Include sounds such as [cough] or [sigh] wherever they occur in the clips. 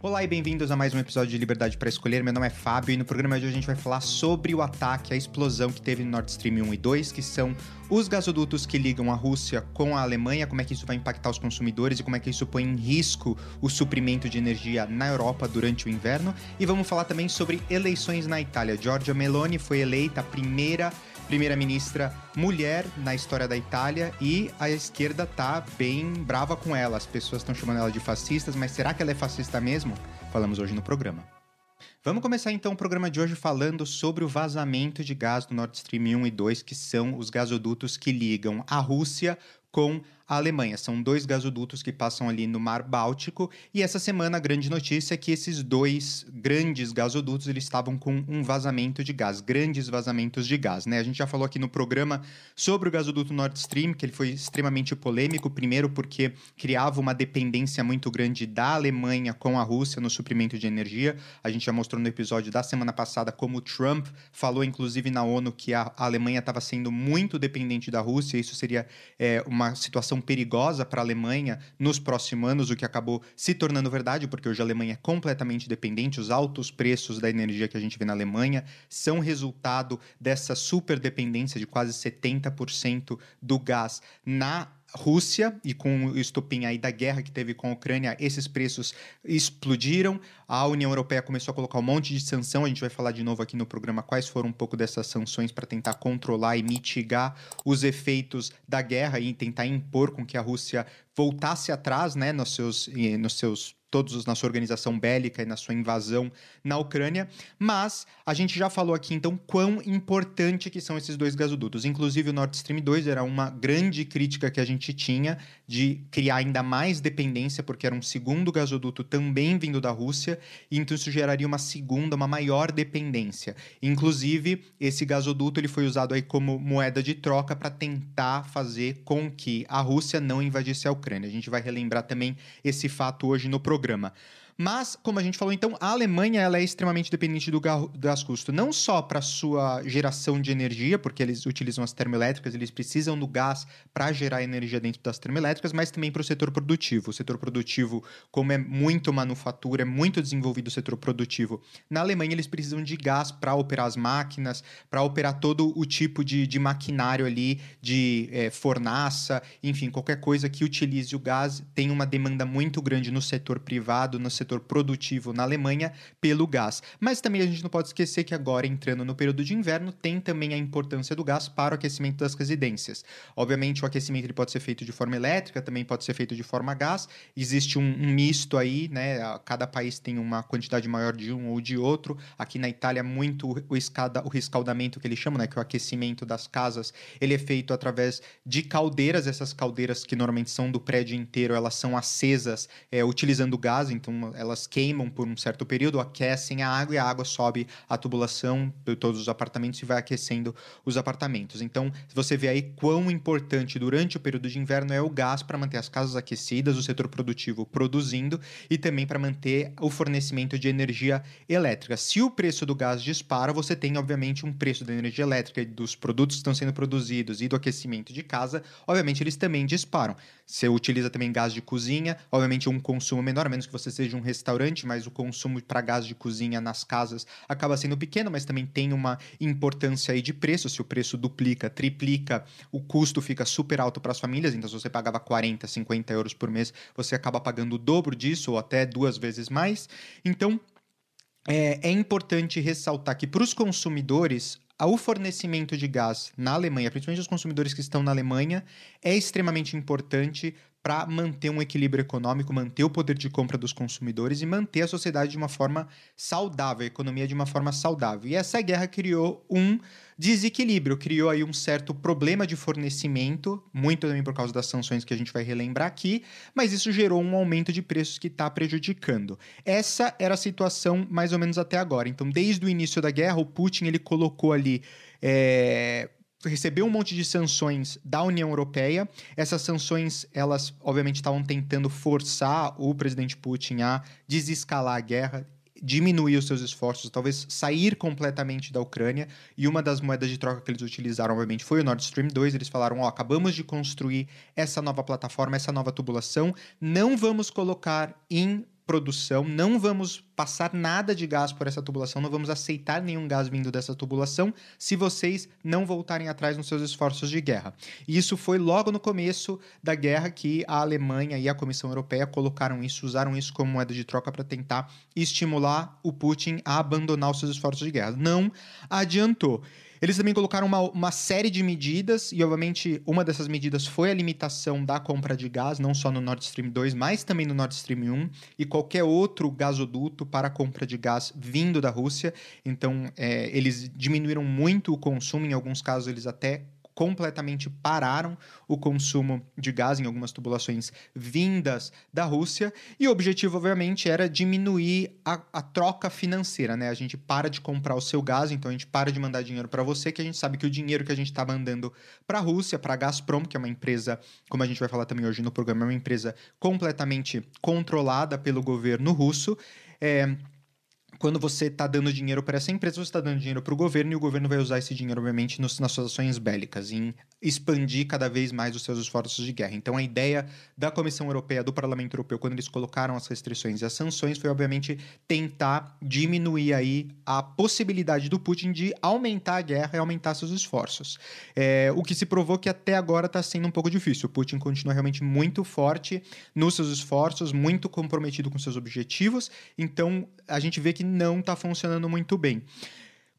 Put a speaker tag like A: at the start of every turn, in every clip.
A: Olá e bem-vindos a mais um episódio de Liberdade para Escolher. Meu nome é Fábio e no programa de hoje a gente vai falar sobre o ataque, a explosão que teve no Nord Stream 1 e 2, que são os gasodutos que ligam a Rússia com a Alemanha, como é que isso vai impactar os consumidores e como é que isso põe em risco o suprimento de energia na Europa durante o inverno. E vamos falar também sobre eleições na Itália. Giorgia Meloni foi eleita a primeira primeira-ministra mulher na história da Itália e a esquerda tá bem brava com ela. As pessoas estão chamando ela de fascistas, mas será que ela é fascista mesmo? Falamos hoje no programa. Vamos começar então o programa de hoje falando sobre o vazamento de gás do Nord Stream 1 e 2, que são os gasodutos que ligam a Rússia com a Alemanha. São dois gasodutos que passam ali no Mar Báltico e essa semana a grande notícia é que esses dois grandes gasodutos eles estavam com um vazamento de gás, grandes vazamentos de gás, né? A gente já falou aqui no programa sobre o gasoduto Nord Stream, que ele foi extremamente polêmico, primeiro porque criava uma dependência muito grande da Alemanha com a Rússia no suprimento de energia. A gente já mostrou no episódio da semana passada como Trump falou inclusive na ONU que a Alemanha estava sendo muito dependente da Rússia, isso seria é, uma situação situação perigosa para a Alemanha nos próximos anos, o que acabou se tornando verdade, porque hoje a Alemanha é completamente dependente. Os altos preços da energia que a gente vê na Alemanha são resultado dessa superdependência de quase 70% do gás na Rússia e com o estopim aí da guerra que teve com a Ucrânia, esses preços explodiram. A União Europeia começou a colocar um monte de sanção. A gente vai falar de novo aqui no programa quais foram um pouco dessas sanções para tentar controlar e mitigar os efeitos da guerra e tentar impor com que a Rússia voltasse atrás, né, nos seus, nos seus todos na sua organização bélica e na sua invasão na Ucrânia, mas a gente já falou aqui então quão importante que são esses dois gasodutos. Inclusive o Nord Stream 2 era uma grande crítica que a gente tinha de criar ainda mais dependência, porque era um segundo gasoduto também vindo da Rússia, e então isso geraria uma segunda, uma maior dependência. Inclusive, esse gasoduto ele foi usado aí como moeda de troca para tentar fazer com que a Rússia não invadisse a Ucrânia. A gente vai relembrar também esse fato hoje no programa programa. Mas, como a gente falou, então, a Alemanha ela é extremamente dependente do gás custo, não só para sua geração de energia, porque eles utilizam as termoelétricas, eles precisam do gás para gerar energia dentro das termoelétricas, mas também para o setor produtivo. O setor produtivo, como é muito manufatura, é muito desenvolvido o setor produtivo. Na Alemanha, eles precisam de gás para operar as máquinas, para operar todo o tipo de, de maquinário ali, de é, fornaça, enfim, qualquer coisa que utilize o gás tem uma demanda muito grande no setor privado, no setor setor produtivo na Alemanha pelo gás. Mas também a gente não pode esquecer que agora, entrando no período de inverno, tem também a importância do gás para o aquecimento das residências. Obviamente, o aquecimento ele pode ser feito de forma elétrica, também pode ser feito de forma gás. Existe um, um misto aí, né? Cada país tem uma quantidade maior de um ou de outro. Aqui na Itália, muito o, escada, o rescaldamento que eles chamam, né? Que é o aquecimento das casas, ele é feito através de caldeiras. Essas caldeiras que normalmente são do prédio inteiro, elas são acesas é, utilizando gás, então elas queimam por um certo período, aquecem a água e a água sobe a tubulação de todos os apartamentos e vai aquecendo os apartamentos. Então, você vê aí quão importante durante o período de inverno é o gás para manter as casas aquecidas, o setor produtivo produzindo e também para manter o fornecimento de energia elétrica. Se o preço do gás dispara, você tem, obviamente, um preço da energia elétrica e dos produtos que estão sendo produzidos e do aquecimento de casa, obviamente, eles também disparam. Você utiliza também gás de cozinha, obviamente, um consumo menor, a menos que você seja um restaurante, mas o consumo para gás de cozinha nas casas acaba sendo pequeno, mas também tem uma importância aí de preço. Se o preço duplica, triplica, o custo fica super alto para as famílias. Então, se você pagava 40, 50 euros por mês, você acaba pagando o dobro disso ou até duas vezes mais. Então, é, é importante ressaltar que para os consumidores o fornecimento de gás na Alemanha, principalmente os consumidores que estão na Alemanha, é extremamente importante para manter um equilíbrio econômico, manter o poder de compra dos consumidores e manter a sociedade de uma forma saudável, a economia de uma forma saudável. E essa guerra criou um desequilíbrio, criou aí um certo problema de fornecimento, muito também por causa das sanções que a gente vai relembrar aqui, mas isso gerou um aumento de preços que está prejudicando. Essa era a situação mais ou menos até agora. Então, desde o início da guerra, o Putin ele colocou ali é, recebeu um monte de sanções da União Europeia. Essas sanções, elas obviamente estavam tentando forçar o presidente Putin a desescalar a guerra, diminuir os seus esforços, talvez sair completamente da Ucrânia. E uma das moedas de troca que eles utilizaram, obviamente, foi o Nord Stream 2. Eles falaram: Ó, oh, acabamos de construir essa nova plataforma, essa nova tubulação, não vamos colocar em produção, não vamos passar nada de gás por essa tubulação, não vamos aceitar nenhum gás vindo dessa tubulação se vocês não voltarem atrás nos seus esforços de guerra. E isso foi logo no começo da guerra que a Alemanha e a Comissão Europeia colocaram isso, usaram isso como moeda de troca para tentar estimular o Putin a abandonar os seus esforços de guerra. Não adiantou. Eles também colocaram uma, uma série de medidas, e obviamente uma dessas medidas foi a limitação da compra de gás, não só no Nord Stream 2, mas também no Nord Stream 1 e qualquer outro gasoduto para compra de gás vindo da Rússia. Então, é, eles diminuíram muito o consumo, em alguns casos, eles até completamente pararam o consumo de gás em algumas tubulações vindas da Rússia. E o objetivo, obviamente, era diminuir a, a troca financeira, né? A gente para de comprar o seu gás, então a gente para de mandar dinheiro para você, que a gente sabe que o dinheiro que a gente está mandando para a Rússia, para a Gazprom, que é uma empresa, como a gente vai falar também hoje no programa, é uma empresa completamente controlada pelo governo russo. É, quando você está dando dinheiro para essa empresa, você está dando dinheiro para o governo e o governo vai usar esse dinheiro, obviamente, nos, nas suas ações bélicas, em expandir cada vez mais os seus esforços de guerra. Então, a ideia da Comissão Europeia, do Parlamento Europeu, quando eles colocaram as restrições e as sanções, foi, obviamente, tentar diminuir aí a possibilidade do Putin de aumentar a guerra e aumentar seus esforços. É, o que se provou que até agora está sendo um pouco difícil. O Putin continua realmente muito forte nos seus esforços, muito comprometido com seus objetivos. Então, a gente vê que não está funcionando muito bem.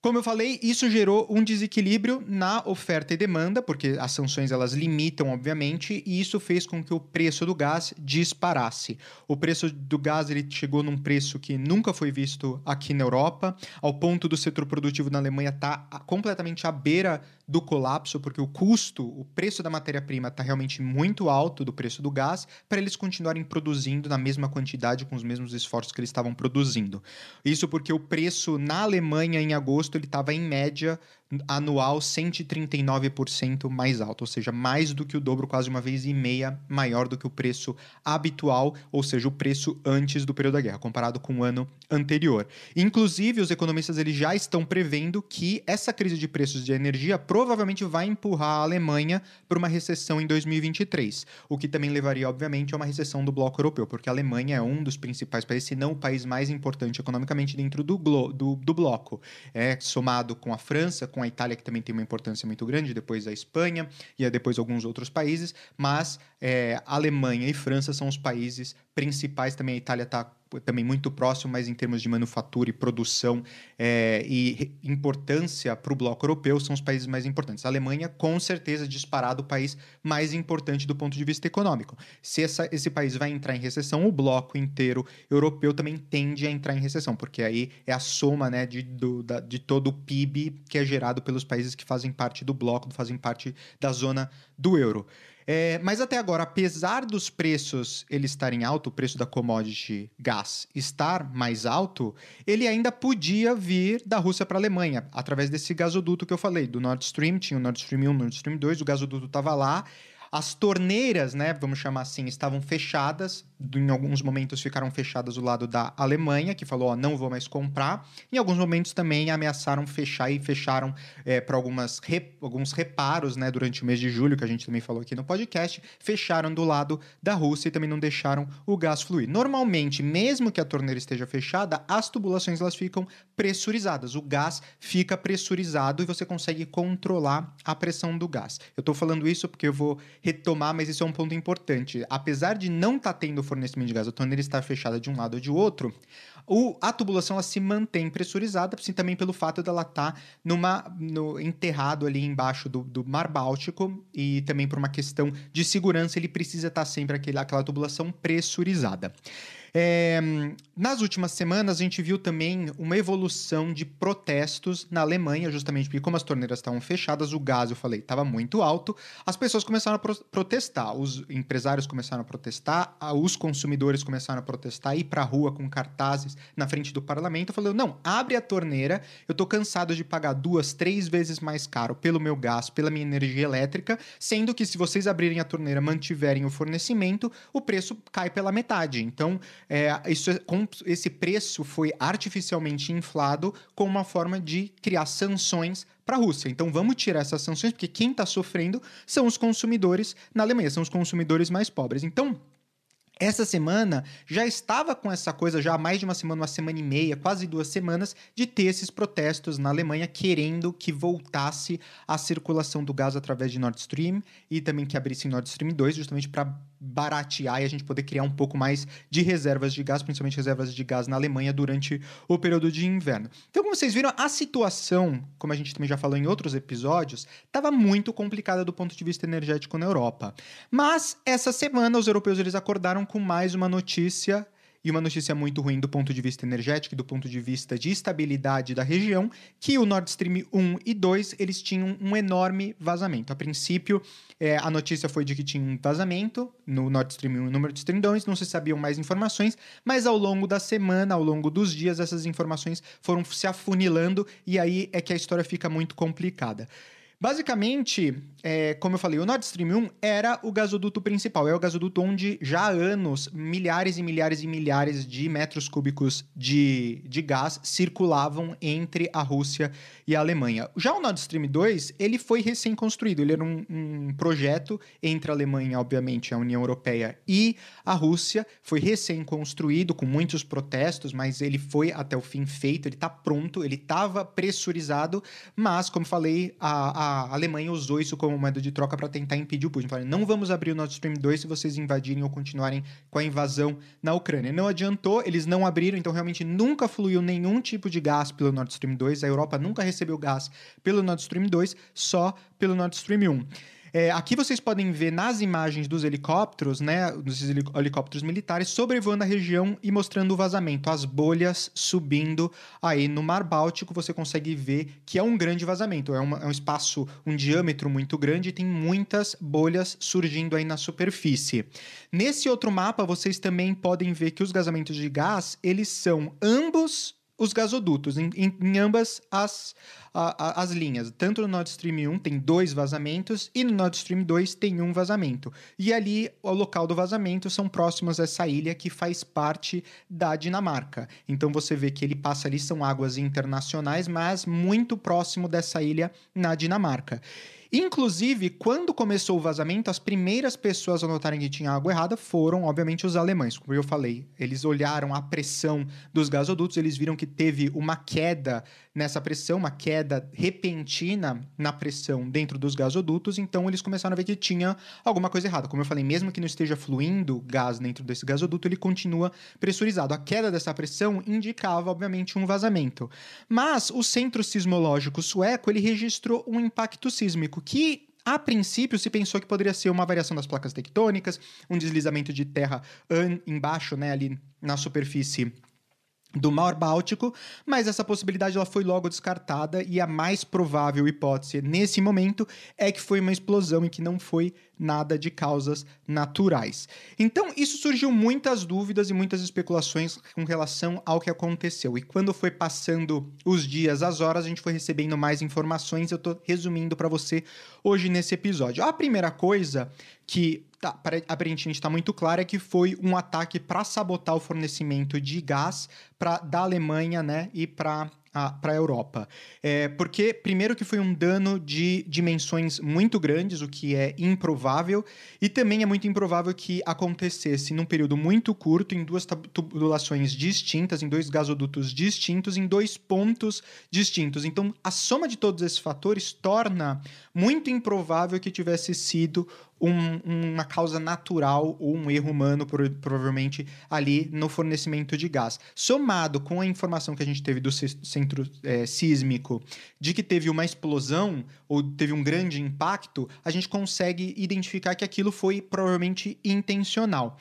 A: Como eu falei, isso gerou um desequilíbrio na oferta e demanda, porque as sanções elas limitam, obviamente, e isso fez com que o preço do gás disparasse. O preço do gás ele chegou num preço que nunca foi visto aqui na Europa, ao ponto do setor produtivo na Alemanha estar tá completamente à beira do colapso, porque o custo, o preço da matéria-prima está realmente muito alto do preço do gás, para eles continuarem produzindo na mesma quantidade, com os mesmos esforços que eles estavam produzindo. Isso porque o preço na Alemanha em agosto ele estava em média anual 139% mais alto, ou seja, mais do que o dobro, quase uma vez e meia maior do que o preço habitual, ou seja, o preço antes do período da guerra, comparado com o ano anterior. Inclusive, os economistas eles já estão prevendo que essa crise de preços de energia provavelmente vai empurrar a Alemanha para uma recessão em 2023, o que também levaria, obviamente, a uma recessão do bloco europeu, porque a Alemanha é um dos principais países, se não o país mais importante economicamente dentro do, do, do bloco. É somado com a França, com com a Itália, que também tem uma importância muito grande, depois a Espanha e depois alguns outros países, mas é, Alemanha e França são os países principais. Também a Itália está também muito próximo, mas em termos de manufatura e produção é, e importância para o bloco europeu, são os países mais importantes. A Alemanha, com certeza, disparado o país mais importante do ponto de vista econômico. Se essa, esse país vai entrar em recessão, o bloco inteiro europeu também tende a entrar em recessão, porque aí é a soma né, de, do, da, de todo o PIB que é gerado pelos países que fazem parte do bloco, fazem parte da zona do euro. É, mas até agora, apesar dos preços ele estarem alto, o preço da commodity gás estar mais alto, ele ainda podia vir da Rússia para a Alemanha, através desse gasoduto que eu falei, do Nord Stream, tinha o Nord Stream 1, Nord Stream 2, o gasoduto estava lá, as torneiras, né, vamos chamar assim, estavam fechadas, em alguns momentos ficaram fechadas do lado da Alemanha, que falou, ó, não vou mais comprar. Em alguns momentos também ameaçaram fechar e fecharam é, para algumas rep, alguns reparos, né, durante o mês de julho, que a gente também falou aqui no podcast, fecharam do lado da Rússia e também não deixaram o gás fluir. Normalmente, mesmo que a torneira esteja fechada, as tubulações elas ficam pressurizadas. O gás fica pressurizado e você consegue controlar a pressão do gás. Eu estou falando isso porque eu vou retomar, mas isso é um ponto importante. Apesar de não estar tá tendo fornecimento de gás, a torneira está fechada de um lado ou de outro, o, a tubulação ela se mantém pressurizada, assim, também pelo fato dela estar tá no, enterrado ali embaixo do, do, Mar Báltico e também por uma questão de segurança, ele precisa estar tá sempre aquele, aquela tubulação pressurizada. É, nas últimas semanas, a gente viu também uma evolução de protestos na Alemanha, justamente porque, como as torneiras estavam fechadas, o gás, eu falei, estava muito alto, as pessoas começaram a pro protestar, os empresários começaram a protestar, os consumidores começaram a protestar, ir para a rua com cartazes na frente do parlamento, falando: não, abre a torneira, eu estou cansado de pagar duas, três vezes mais caro pelo meu gás, pela minha energia elétrica, sendo que se vocês abrirem a torneira, mantiverem o fornecimento, o preço cai pela metade. Então, é, isso, é, esse preço foi artificialmente inflado como uma forma de criar sanções para a Rússia. Então vamos tirar essas sanções, porque quem está sofrendo são os consumidores na Alemanha, são os consumidores mais pobres. Então essa semana já estava com essa coisa, já há mais de uma semana, uma semana e meia, quase duas semanas, de ter esses protestos na Alemanha querendo que voltasse a circulação do gás através de Nord Stream e também que abrisse Nord Stream 2, justamente para baratear e a gente poder criar um pouco mais de reservas de gás, principalmente reservas de gás na Alemanha durante o período de inverno. Então, como vocês viram, a situação, como a gente também já falou em outros episódios, estava muito complicada do ponto de vista energético na Europa. Mas essa semana os europeus eles acordaram com mais uma notícia e uma notícia muito ruim do ponto de vista energético e do ponto de vista de estabilidade da região, que o Nord Stream 1 e 2 eles tinham um enorme vazamento. A princípio, é, a notícia foi de que tinha um vazamento no Nord Stream 1 e no Nord Stream 2, não se sabiam mais informações, mas ao longo da semana, ao longo dos dias, essas informações foram se afunilando e aí é que a história fica muito complicada. Basicamente, é, como eu falei, o Nord Stream 1 era o gasoduto principal. É o gasoduto onde já há anos milhares e milhares e milhares de metros cúbicos de, de gás circulavam entre a Rússia e a Alemanha. Já o Nord Stream 2, ele foi recém-construído. Ele era um, um projeto entre a Alemanha, obviamente, a União Europeia e a Rússia. Foi recém-construído, com muitos protestos, mas ele foi até o fim feito. Ele está pronto, ele estava pressurizado, mas, como falei, a, a a Alemanha usou isso como moeda de troca para tentar impedir o Putin. Falaram, não vamos abrir o Nord Stream 2 se vocês invadirem ou continuarem com a invasão na Ucrânia. Não adiantou, eles não abriram, então realmente nunca fluiu nenhum tipo de gás pelo Nord Stream 2. A Europa nunca recebeu gás pelo Nord Stream 2, só pelo Nord Stream 1. É, aqui vocês podem ver nas imagens dos helicópteros, né, dos helicópteros militares, sobrevoando a região e mostrando o vazamento, as bolhas subindo aí no Mar Báltico. Você consegue ver que é um grande vazamento, é, uma, é um espaço, um diâmetro muito grande e tem muitas bolhas surgindo aí na superfície. Nesse outro mapa, vocês também podem ver que os vazamentos de gás, eles são ambos os gasodutos, em, em, em ambas as, a, a, as linhas. Tanto no Nord Stream 1 tem dois vazamentos e no Nord Stream 2 tem um vazamento. E ali, o local do vazamento são próximos a essa ilha que faz parte da Dinamarca. Então você vê que ele passa ali, são águas internacionais, mas muito próximo dessa ilha na Dinamarca. Inclusive, quando começou o vazamento, as primeiras pessoas a notarem que tinha algo errado foram, obviamente, os alemães. Como eu falei, eles olharam a pressão dos gasodutos, eles viram que teve uma queda nessa pressão, uma queda repentina na pressão dentro dos gasodutos, então eles começaram a ver que tinha alguma coisa errada. Como eu falei, mesmo que não esteja fluindo gás dentro desse gasoduto, ele continua pressurizado. A queda dessa pressão indicava, obviamente, um vazamento. Mas o centro sismológico sueco, ele registrou um impacto sísmico que a princípio, se pensou que poderia ser uma variação das placas tectônicas, um deslizamento de terra embaixo, né, ali na superfície do Mar Báltico, mas essa possibilidade ela foi logo descartada e a mais provável hipótese nesse momento é que foi uma explosão e que não foi nada de causas naturais. Então, isso surgiu muitas dúvidas e muitas especulações com relação ao que aconteceu. E quando foi passando os dias, as horas, a gente foi recebendo mais informações. Eu estou resumindo para você hoje nesse episódio. A primeira coisa que tá, aparentemente está muito clara é que foi um ataque para sabotar o fornecimento de gás pra, da Alemanha né, e para para a Europa. É, porque, primeiro, que foi um dano de dimensões muito grandes, o que é improvável, e também é muito improvável que acontecesse num período muito curto, em duas tubulações distintas, em dois gasodutos distintos, em dois pontos distintos. Então, a soma de todos esses fatores torna muito improvável que tivesse sido um, uma causa natural ou um erro humano, provavelmente, ali no fornecimento de gás. Somado com a informação que a gente teve do centro é, sísmico de que teve uma explosão ou teve um grande impacto, a gente consegue identificar que aquilo foi provavelmente intencional.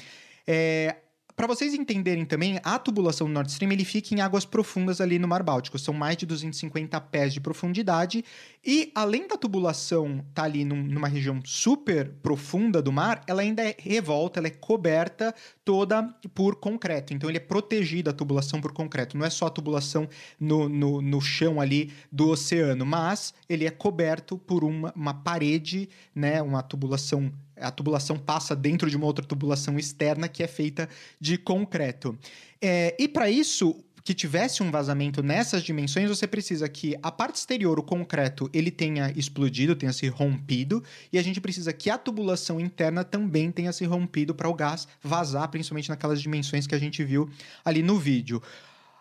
A: É, para vocês entenderem também, a tubulação do Nord Stream ele fica em águas profundas ali no Mar Báltico. São mais de 250 pés de profundidade. E além da tubulação estar tá ali num, numa região super profunda do mar, ela ainda é revolta, ela é coberta toda por concreto. Então ele é protegida a tubulação por concreto. Não é só a tubulação no, no, no chão ali do oceano, mas ele é coberto por uma, uma parede, né? Uma tubulação a tubulação passa dentro de uma outra tubulação externa que é feita de concreto. É, e para isso, que tivesse um vazamento nessas dimensões, você precisa que a parte exterior, o concreto, ele tenha explodido, tenha se rompido, e a gente precisa que a tubulação interna também tenha se rompido para o gás vazar, principalmente naquelas dimensões que a gente viu ali no vídeo.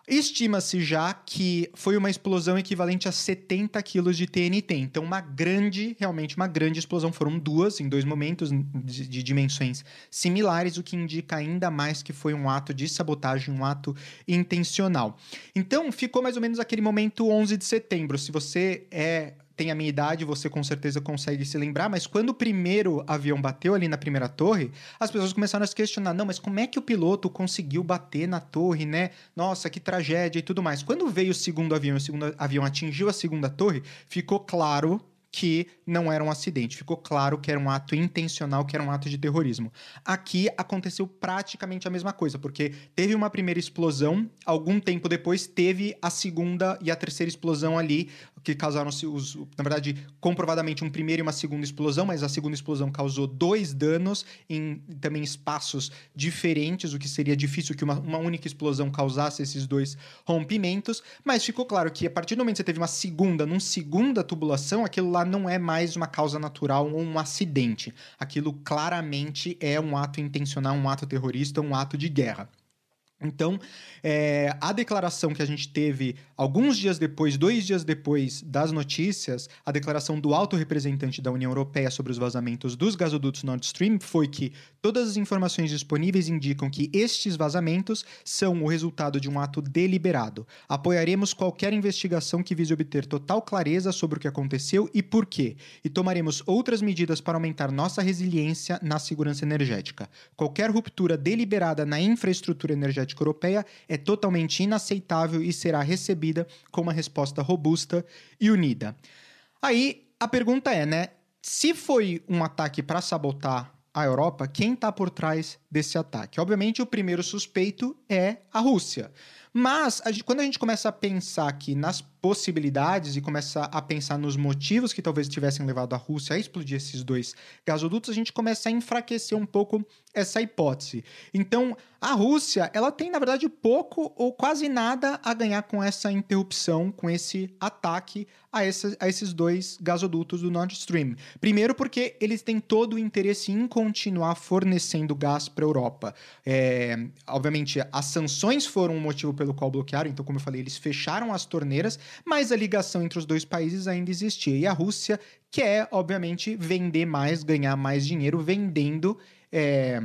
A: Estima-se já que foi uma explosão equivalente a 70 quilos de TNT. Então, uma grande, realmente uma grande explosão. Foram duas em dois momentos de, de, dimensões similares, o que indica ainda mais que foi um ato de sabotagem, um ato intencional. Então, ficou mais ou menos aquele momento 11 de setembro. Se você é tem a minha idade, você com certeza consegue se lembrar, mas quando o primeiro avião bateu ali na primeira torre, as pessoas começaram a se questionar: não, mas como é que o piloto conseguiu bater na torre, né? Nossa, que tragédia e tudo mais. Quando veio o segundo avião, o segundo avião atingiu a segunda torre, ficou claro que não era um acidente. Ficou claro que era um ato intencional, que era um ato de terrorismo. Aqui aconteceu praticamente a mesma coisa, porque teve uma primeira explosão, algum tempo depois teve a segunda e a terceira explosão ali, que causaram os, na verdade, comprovadamente um primeiro e uma segunda explosão, mas a segunda explosão causou dois danos em também espaços diferentes, o que seria difícil que uma, uma única explosão causasse esses dois rompimentos, mas ficou claro que a partir do momento que você teve uma segunda, numa segunda tubulação, aquilo lá não é mais uma causa natural ou um acidente. Aquilo claramente é um ato intencional, um ato terrorista, um ato de guerra. Então, é, a declaração que a gente teve alguns dias depois, dois dias depois das notícias, a declaração do alto representante da União Europeia sobre os vazamentos dos gasodutos Nord Stream foi que todas as informações disponíveis indicam que estes vazamentos são o resultado de um ato deliberado. Apoiaremos qualquer investigação que vise obter total clareza sobre o que aconteceu e por quê, e tomaremos outras medidas para aumentar nossa resiliência na segurança energética. Qualquer ruptura deliberada na infraestrutura energética Energética Europeia é totalmente inaceitável e será recebida com uma resposta robusta e unida. Aí a pergunta é, né? Se foi um ataque para sabotar a Europa, quem está por trás desse ataque? Obviamente, o primeiro suspeito é a Rússia. Mas a gente, quando a gente começa a pensar aqui nas possibilidades e começa a pensar nos motivos que talvez tivessem levado a Rússia a explodir esses dois gasodutos, a gente começa a enfraquecer um pouco essa hipótese. Então, a Rússia, ela tem na verdade pouco ou quase nada a ganhar com essa interrupção, com esse ataque a, essa, a esses dois gasodutos do Nord Stream. Primeiro, porque eles têm todo o interesse em continuar fornecendo gás para a Europa. É, obviamente, as sanções foram um motivo pelo qual bloquearam, então, como eu falei, eles fecharam as torneiras, mas a ligação entre os dois países ainda existia. E a Rússia quer, obviamente, vender mais, ganhar mais dinheiro vendendo. É,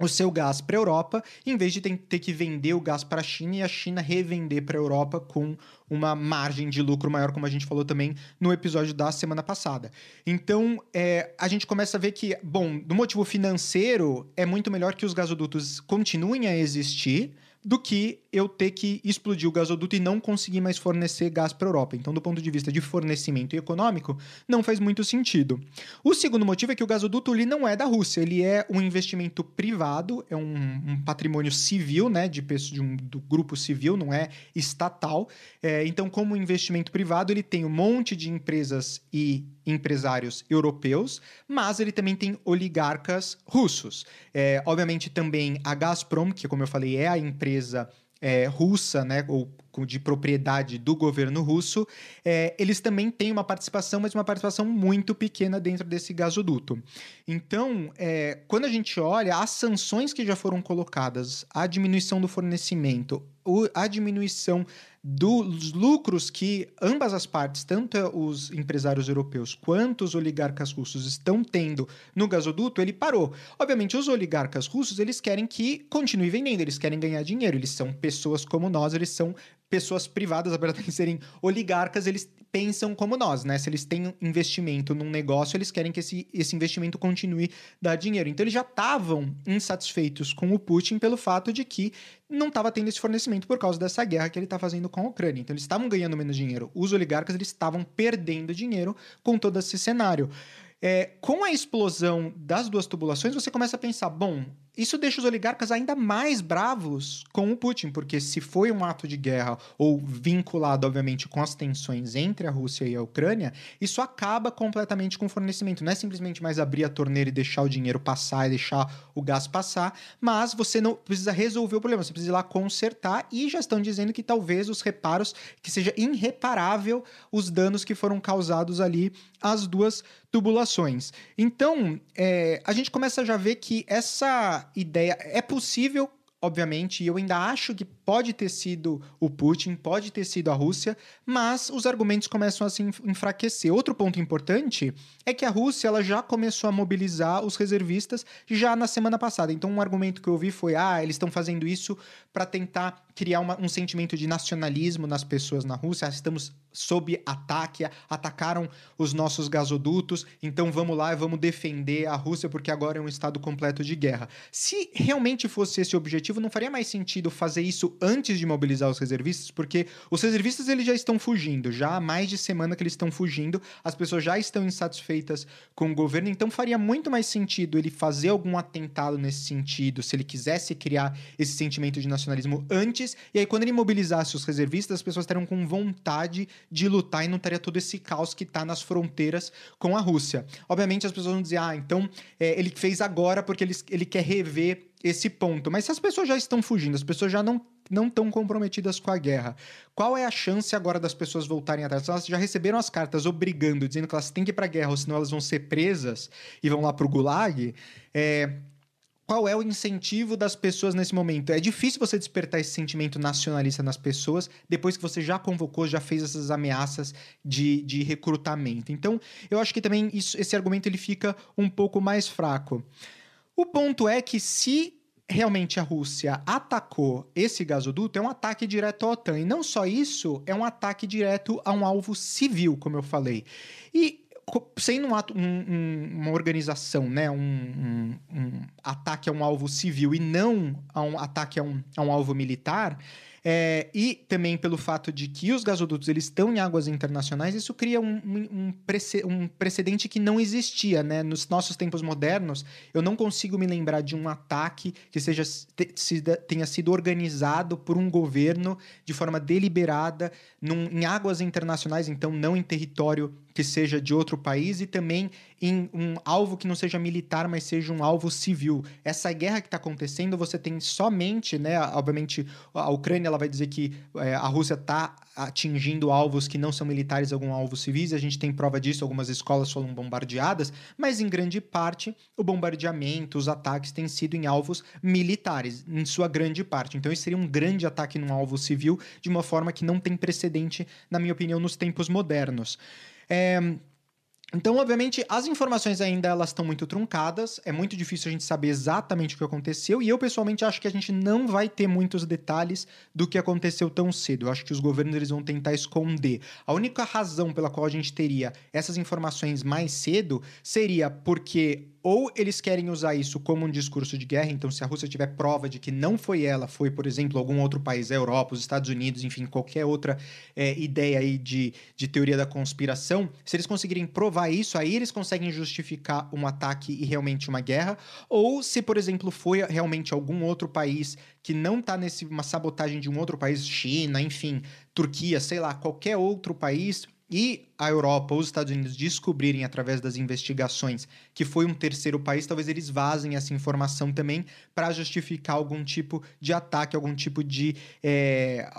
A: o seu gás para a Europa, em vez de ter que vender o gás para a China e a China revender para a Europa com uma margem de lucro maior, como a gente falou também no episódio da semana passada. Então, é, a gente começa a ver que, bom, do motivo financeiro, é muito melhor que os gasodutos continuem a existir do que eu ter que explodir o gasoduto e não conseguir mais fornecer gás para a Europa. Então, do ponto de vista de fornecimento econômico, não faz muito sentido. O segundo motivo é que o gasoduto ele não é da Rússia, ele é um investimento privado, é um, um patrimônio civil, né, de, de um, do grupo civil, não é estatal. É, então, como investimento privado, ele tem um monte de empresas e empresários europeus, mas ele também tem oligarcas russos. É, obviamente, também a Gazprom, que, como eu falei, é a empresa é, russa, né, ou de propriedade do governo russo, é, eles também têm uma participação, mas uma participação muito pequena dentro desse gasoduto. Então, é, quando a gente olha as sanções que já foram colocadas, a diminuição do fornecimento, a diminuição dos lucros que ambas as partes, tanto os empresários europeus quanto os oligarcas russos, estão tendo no gasoduto, ele parou. Obviamente, os oligarcas russos eles querem que continue vendendo, eles querem ganhar dinheiro, eles são pessoas como nós, eles são pessoas privadas, apesar [laughs] de serem oligarcas, eles pensam como nós, né? Se eles têm investimento num negócio, eles querem que esse, esse investimento continue dar dinheiro. Então, eles já estavam insatisfeitos com o Putin pelo fato de que não estava tendo esse fornecimento por causa dessa guerra que ele está fazendo com a Ucrânia. Então, eles estavam ganhando menos dinheiro. Os oligarcas eles estavam perdendo dinheiro com todo esse cenário. É, com a explosão das duas tubulações, você começa a pensar: bom, isso deixa os oligarcas ainda mais bravos com o Putin, porque se foi um ato de guerra ou vinculado, obviamente, com as tensões entre a Rússia e a Ucrânia, isso acaba completamente com o fornecimento. Não é simplesmente mais abrir a torneira e deixar o dinheiro passar e deixar o gás passar, mas você não precisa resolver o problema, você precisa ir lá consertar e já estão dizendo que talvez os reparos, que seja irreparável os danos que foram causados ali às duas tubulações. Então, é, a gente começa a já ver que essa ideia é possível obviamente, e eu ainda acho que pode ter sido o Putin, pode ter sido a Rússia, mas os argumentos começam a se enfraquecer. Outro ponto importante é que a Rússia ela já começou a mobilizar os reservistas já na semana passada. Então, um argumento que eu ouvi foi: ah, eles estão fazendo isso para tentar criar uma, um sentimento de nacionalismo nas pessoas na Rússia. Estamos sob ataque, atacaram os nossos gasodutos, então vamos lá e vamos defender a Rússia porque agora é um estado completo de guerra. Se realmente fosse esse o objetivo, não faria mais sentido fazer isso antes de mobilizar os reservistas, porque os reservistas eles já estão fugindo, já há mais de semana que eles estão fugindo, as pessoas já estão insatisfeitas com o governo, então faria muito mais sentido ele fazer algum atentado nesse sentido, se ele quisesse criar esse sentimento de nacionalismo antes, e aí quando ele mobilizasse os reservistas, as pessoas estariam com vontade de lutar e não teria todo esse caos que está nas fronteiras com a Rússia. Obviamente as pessoas vão dizer, ah, então é, ele fez agora porque ele, ele quer rever esse ponto. Mas se as pessoas já estão fugindo, as pessoas já não não estão comprometidas com a guerra. Qual é a chance agora das pessoas voltarem atrás? Elas já receberam as cartas obrigando, dizendo que elas têm que ir para a guerra, ou senão elas vão ser presas e vão lá para o gulag. É, qual é o incentivo das pessoas nesse momento? É difícil você despertar esse sentimento nacionalista nas pessoas depois que você já convocou, já fez essas ameaças de, de recrutamento. Então, eu acho que também isso, esse argumento ele fica um pouco mais fraco. O ponto é que se realmente a Rússia atacou esse gasoduto, é um ataque direto à OTAN. E não só isso, é um ataque direto a um alvo civil, como eu falei. E sendo um ato, um, um, uma organização, né, um, ataque a um alvo civil e não a um ataque a um, a alvo militar, é, e também pelo fato de que os gasodutos eles estão em águas internacionais, isso cria um, um, precedente que não existia, né? Nos nossos tempos modernos, eu não consigo me lembrar de um ataque que seja te, tenha sido organizado por um governo de forma deliberada num, em águas internacionais, então não em território que seja de outro país e também em um alvo que não seja militar, mas seja um alvo civil. Essa guerra que está acontecendo, você tem somente, né? Obviamente, a Ucrânia ela vai dizer que é, a Rússia está atingindo alvos que não são militares, algum alvo civis. A gente tem prova disso, algumas escolas foram bombardeadas, mas em grande parte o bombardeamento, os ataques têm sido em alvos militares, em sua grande parte. Então, isso seria um grande ataque num alvo civil de uma forma que não tem precedente, na minha opinião, nos tempos modernos. É, então, obviamente, as informações ainda elas estão muito truncadas, é muito difícil a gente saber exatamente o que aconteceu, e eu pessoalmente acho que a gente não vai ter muitos detalhes do que aconteceu tão cedo. Eu acho que os governos eles vão tentar esconder. A única razão pela qual a gente teria essas informações mais cedo seria porque ou eles querem usar isso como um discurso de guerra, então se a Rússia tiver prova de que não foi ela, foi, por exemplo, algum outro país, a Europa, os Estados Unidos, enfim, qualquer outra é, ideia aí de, de teoria da conspiração, se eles conseguirem provar isso, aí eles conseguem justificar um ataque e realmente uma guerra, ou se, por exemplo, foi realmente algum outro país que não está nesse uma sabotagem de um outro país, China, enfim, Turquia, sei lá, qualquer outro país, e a Europa ou os Estados Unidos descobrirem através das investigações que foi um terceiro país, talvez eles vazem essa informação também para justificar algum tipo de ataque, algum tipo de, é,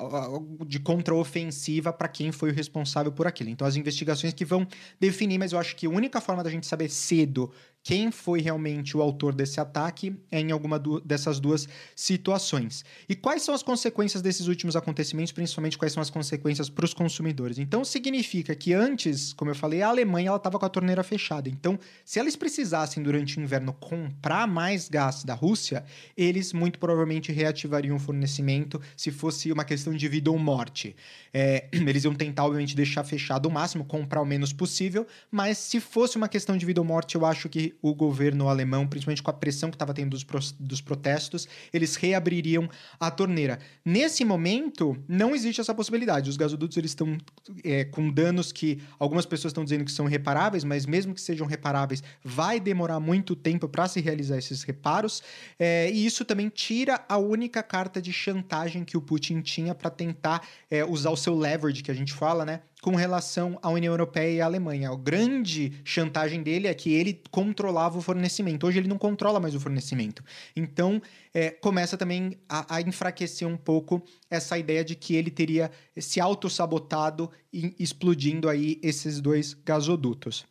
A: de contraofensiva para quem foi o responsável por aquilo. Então, as investigações que vão definir, mas eu acho que a única forma da gente saber cedo quem foi realmente o autor desse ataque é em alguma du dessas duas situações. E quais são as consequências desses últimos acontecimentos, principalmente quais são as consequências para os consumidores? Então, significa que antes, como eu falei, a Alemanha estava com a torneira fechada. Então, se eles precisassem durante o inverno comprar mais gás da Rússia, eles muito provavelmente reativariam o fornecimento se fosse uma questão de vida ou morte. É, [clears throat] eles iam tentar, obviamente, deixar fechado o máximo, comprar o menos possível, mas se fosse uma questão de vida ou morte, eu acho que o governo alemão, principalmente com a pressão que estava tendo dos, pro, dos protestos, eles reabririam a torneira. Nesse momento, não existe essa possibilidade. Os gasodutos eles estão é, com danos que algumas pessoas estão dizendo que são reparáveis, mas mesmo que sejam reparáveis, vai demorar muito tempo para se realizar esses reparos. É, e isso também tira a única carta de chantagem que o Putin tinha para tentar é, usar o seu leverage, que a gente fala, né? Com relação à União Europeia e à Alemanha. A grande chantagem dele é que ele controlava o fornecimento. Hoje ele não controla mais o fornecimento. Então, é, começa também a, a, enfraquecer um pouco essa ideia de que ele teria se auto-sabotado e explodindo aí esses dois gasodutos.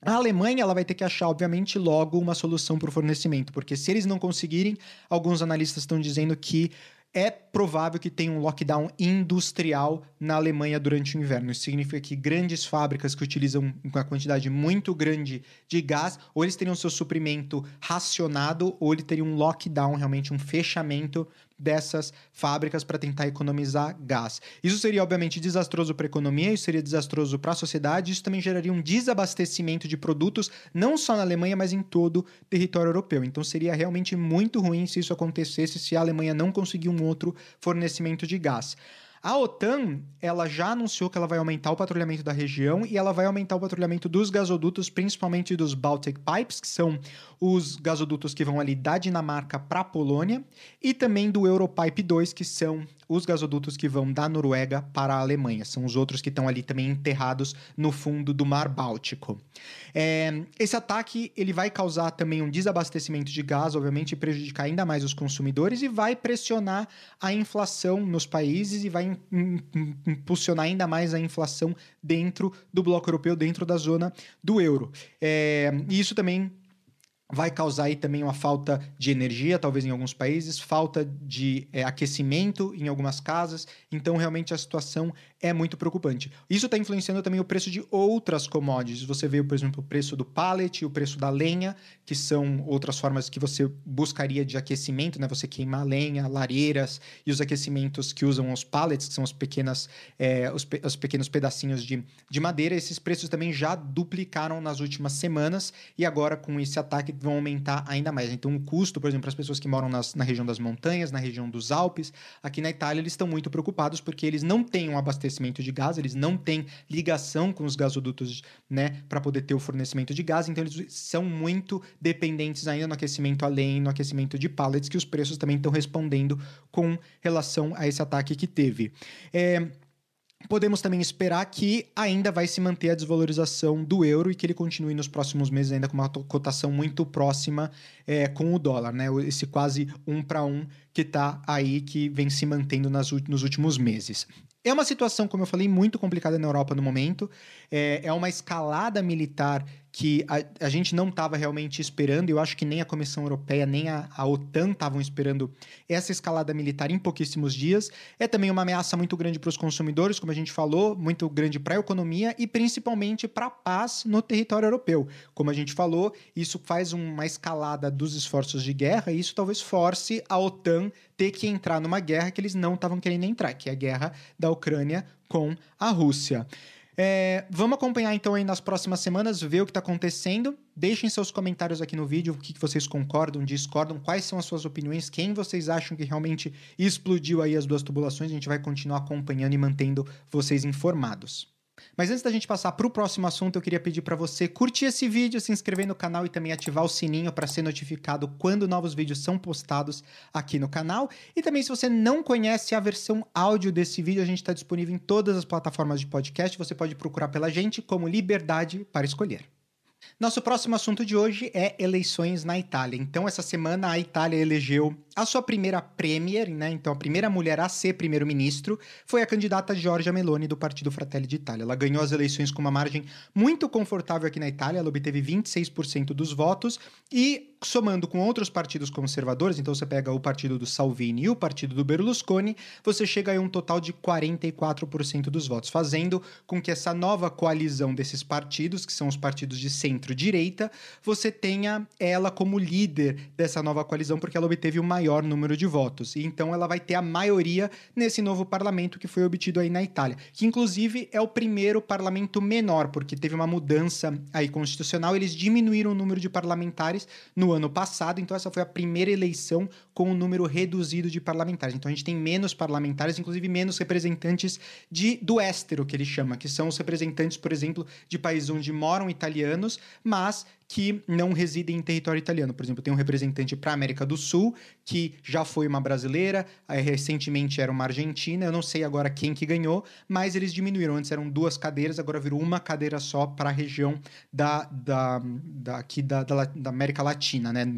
A: A Alemanha ela vai ter que achar, obviamente, logo uma solução para o fornecimento, porque se eles não conseguirem, alguns analistas estão dizendo que é provável que tenha um lockdown industrial na Alemanha durante o inverno. Isso significa que grandes fábricas que utilizam uma quantidade muito grande de gás, ou eles teriam seu suprimento racionado, ou ele teria um lockdown, realmente um fechamento dessas fábricas para tentar economizar gás. Isso seria, obviamente, desastroso para a economia, isso seria desastroso para a sociedade, isso também geraria um desabastecimento de produtos, não só na Alemanha, mas em todo o território europeu. Então seria realmente muito ruim se isso acontecesse, se a Alemanha não conseguir um outro fornecimento de gás. A OTAN, ela já anunciou que ela vai aumentar o patrulhamento da região e ela vai aumentar o patrulhamento dos gasodutos, principalmente dos Baltic Pipes, que são os gasodutos que vão ali da Dinamarca para a Polônia, e também do Europipe 2, que são os gasodutos que vão da Noruega para a Alemanha. São os outros que estão ali também enterrados no fundo do Mar Báltico. É, esse ataque ele vai causar também um desabastecimento de gás, obviamente, prejudicar ainda mais os consumidores e vai pressionar a inflação nos países e vai impulsionar ainda mais a inflação dentro do bloco europeu, dentro da zona do euro. É, e isso também vai causar aí também uma falta de energia, talvez em alguns países, falta de é, aquecimento em algumas casas. Então, realmente, a situação é muito preocupante. Isso está influenciando também o preço de outras commodities. Você vê, por exemplo, o preço do pallet, o preço da lenha, que são outras formas que você buscaria de aquecimento, né? Você queima lenha, lareiras e os aquecimentos que usam os pallets, que são as pequenas, é, os, pe os pequenos pedacinhos de, de madeira. Esses preços também já duplicaram nas últimas semanas e agora com esse ataque vão aumentar ainda mais. Então, o custo, por exemplo, para as pessoas que moram nas, na região das montanhas, na região dos Alpes, aqui na Itália, eles estão muito preocupados porque eles não têm um abastecimento de gás, eles não têm ligação com os gasodutos, né, para poder ter o fornecimento de gás, então eles são muito dependentes ainda no aquecimento além, no aquecimento de pallets, que os preços também estão respondendo com relação a esse ataque que teve. É, Podemos também esperar que ainda vai se manter a desvalorização do euro e que ele continue nos próximos meses ainda com uma cotação muito próxima é, com o dólar, né? Esse quase um para um que está aí, que vem se mantendo nas, nos últimos meses. É uma situação, como eu falei, muito complicada na Europa no momento. É, é uma escalada militar que a, a gente não estava realmente esperando. Eu acho que nem a Comissão Europeia nem a, a OTAN estavam esperando essa escalada militar em pouquíssimos dias. É também uma ameaça muito grande para os consumidores, como a gente falou, muito grande para a economia e principalmente para a paz no território europeu. Como a gente falou, isso faz uma escalada dos esforços de guerra e isso talvez force a OTAN ter que entrar numa guerra que eles não estavam querendo entrar, que é a guerra da Ucrânia com a Rússia. É, vamos acompanhar então aí nas próximas semanas, ver o que está acontecendo. Deixem seus comentários aqui no vídeo, o que, que vocês concordam, discordam, quais são as suas opiniões, quem vocês acham que realmente explodiu aí as duas tubulações. A gente vai continuar acompanhando e mantendo vocês informados. Mas antes da gente passar para o próximo assunto, eu queria pedir para você curtir esse vídeo, se inscrever no canal e também ativar o sininho para ser notificado quando novos vídeos são postados aqui no canal. E também, se você não conhece a versão áudio desse vídeo, a gente está disponível em todas as plataformas de podcast. Você pode procurar pela gente como Liberdade para Escolher. Nosso próximo assunto de hoje é eleições na Itália. Então, essa semana a Itália elegeu a sua primeira premier, né? Então, a primeira mulher a ser primeiro-ministro foi a candidata Giorgia Meloni do Partido Fratelli d'Italia. Ela ganhou as eleições com uma margem muito confortável aqui na Itália, ela obteve 26% dos votos e somando com outros partidos conservadores, então você pega o partido do Salvini e o partido do Berlusconi, você chega a um total de 44% dos votos, fazendo com que essa nova coalizão desses partidos, que são os partidos de centro centro-direita, você tenha ela como líder dessa nova coalizão, porque ela obteve o maior número de votos. E então ela vai ter a maioria nesse novo parlamento que foi obtido aí na Itália, que inclusive é o primeiro parlamento menor, porque teve uma mudança aí constitucional, eles diminuíram o número de parlamentares no ano passado, então essa foi a primeira eleição com um número reduzido de parlamentares. Então a gente tem menos parlamentares, inclusive menos representantes de do éstero, que ele chama, que são os representantes, por exemplo, de países onde moram italianos, mas que não residem em território italiano. Por exemplo, tem um representante para a América do Sul, que já foi uma brasileira, recentemente era uma argentina, eu não sei agora quem que ganhou, mas eles diminuíram. Antes eram duas cadeiras, agora virou uma cadeira só para a região da, da, da, aqui da, da, da América Latina, né?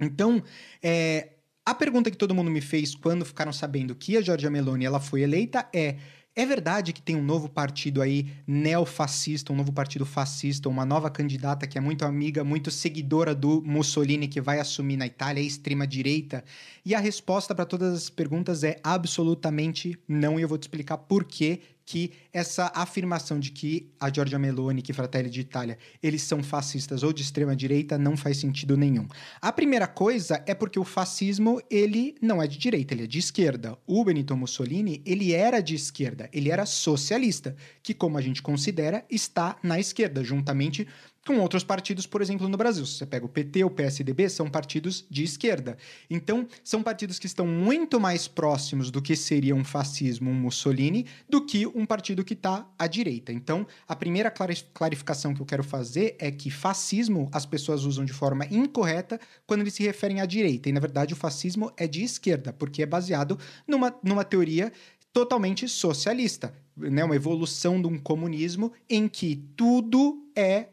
A: Então, é, a pergunta que todo mundo me fez quando ficaram sabendo que a Giorgia Meloni ela foi eleita é é verdade que tem um novo partido aí neofascista, um novo partido fascista, uma nova candidata que é muito amiga, muito seguidora do Mussolini que vai assumir na Itália, a extrema direita? E a resposta para todas as perguntas é absolutamente não, e eu vou te explicar por quê que essa afirmação de que a Giorgia Meloni, que Fratelli de Itália, eles são fascistas ou de extrema direita não faz sentido nenhum. A primeira coisa é porque o fascismo, ele não é de direita, ele é de esquerda. O Benito Mussolini, ele era de esquerda, ele era socialista, que como a gente considera, está na esquerda, juntamente com outros partidos, por exemplo, no Brasil. Se você pega o PT, o PSDB, são partidos de esquerda. Então, são partidos que estão muito mais próximos do que seria um fascismo, um Mussolini, do que um partido que está à direita. Então, a primeira clarificação que eu quero fazer é que fascismo as pessoas usam de forma incorreta quando eles se referem à direita. E, na verdade, o fascismo é de esquerda, porque é baseado numa, numa teoria totalmente socialista, né? uma evolução de um comunismo em que tudo é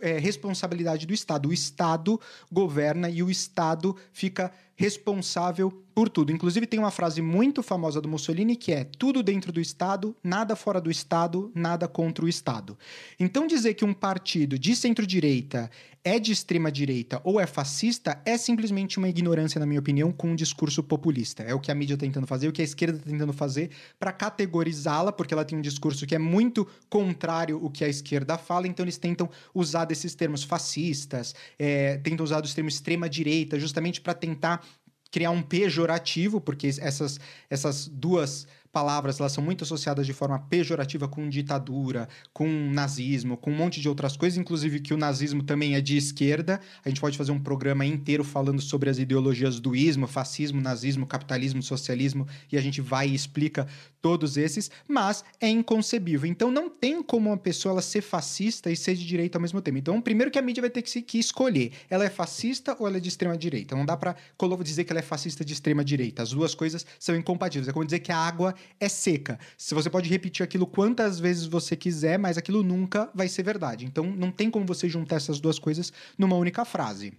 A: é, responsabilidade do Estado. O Estado governa e o Estado fica responsável por tudo. Inclusive, tem uma frase muito famosa do Mussolini que é: tudo dentro do Estado, nada fora do Estado, nada contra o Estado. Então, dizer que um partido de centro-direita é de extrema-direita ou é fascista é simplesmente uma ignorância, na minha opinião, com um discurso populista. É o que a mídia está tentando fazer, o que a esquerda está tentando fazer para categorizá-la, porque ela tem um discurso que é muito contrário ao que a esquerda fala, então eles tentam usar desses termos fascistas, é, tentam usar os termos extrema-direita, justamente para tentar criar um pejorativo, porque essas, essas duas palavras elas são muito associadas de forma pejorativa com ditadura, com nazismo, com um monte de outras coisas, inclusive que o nazismo também é de esquerda. A gente pode fazer um programa inteiro falando sobre as ideologias do ismo, fascismo, nazismo, capitalismo, socialismo, e a gente vai e explica todos esses, mas é inconcebível. Então não tem como uma pessoa ela ser fascista e ser de direita ao mesmo tempo. Então, primeiro que a mídia vai ter que, se, que escolher, ela é fascista ou ela é de extrema direita. Não dá para dizer que ela é fascista de extrema direita. As duas coisas são incompatíveis. É como dizer que a água é seca. Se você pode repetir aquilo quantas vezes você quiser, mas aquilo nunca vai ser verdade. Então não tem como você juntar essas duas coisas numa única frase.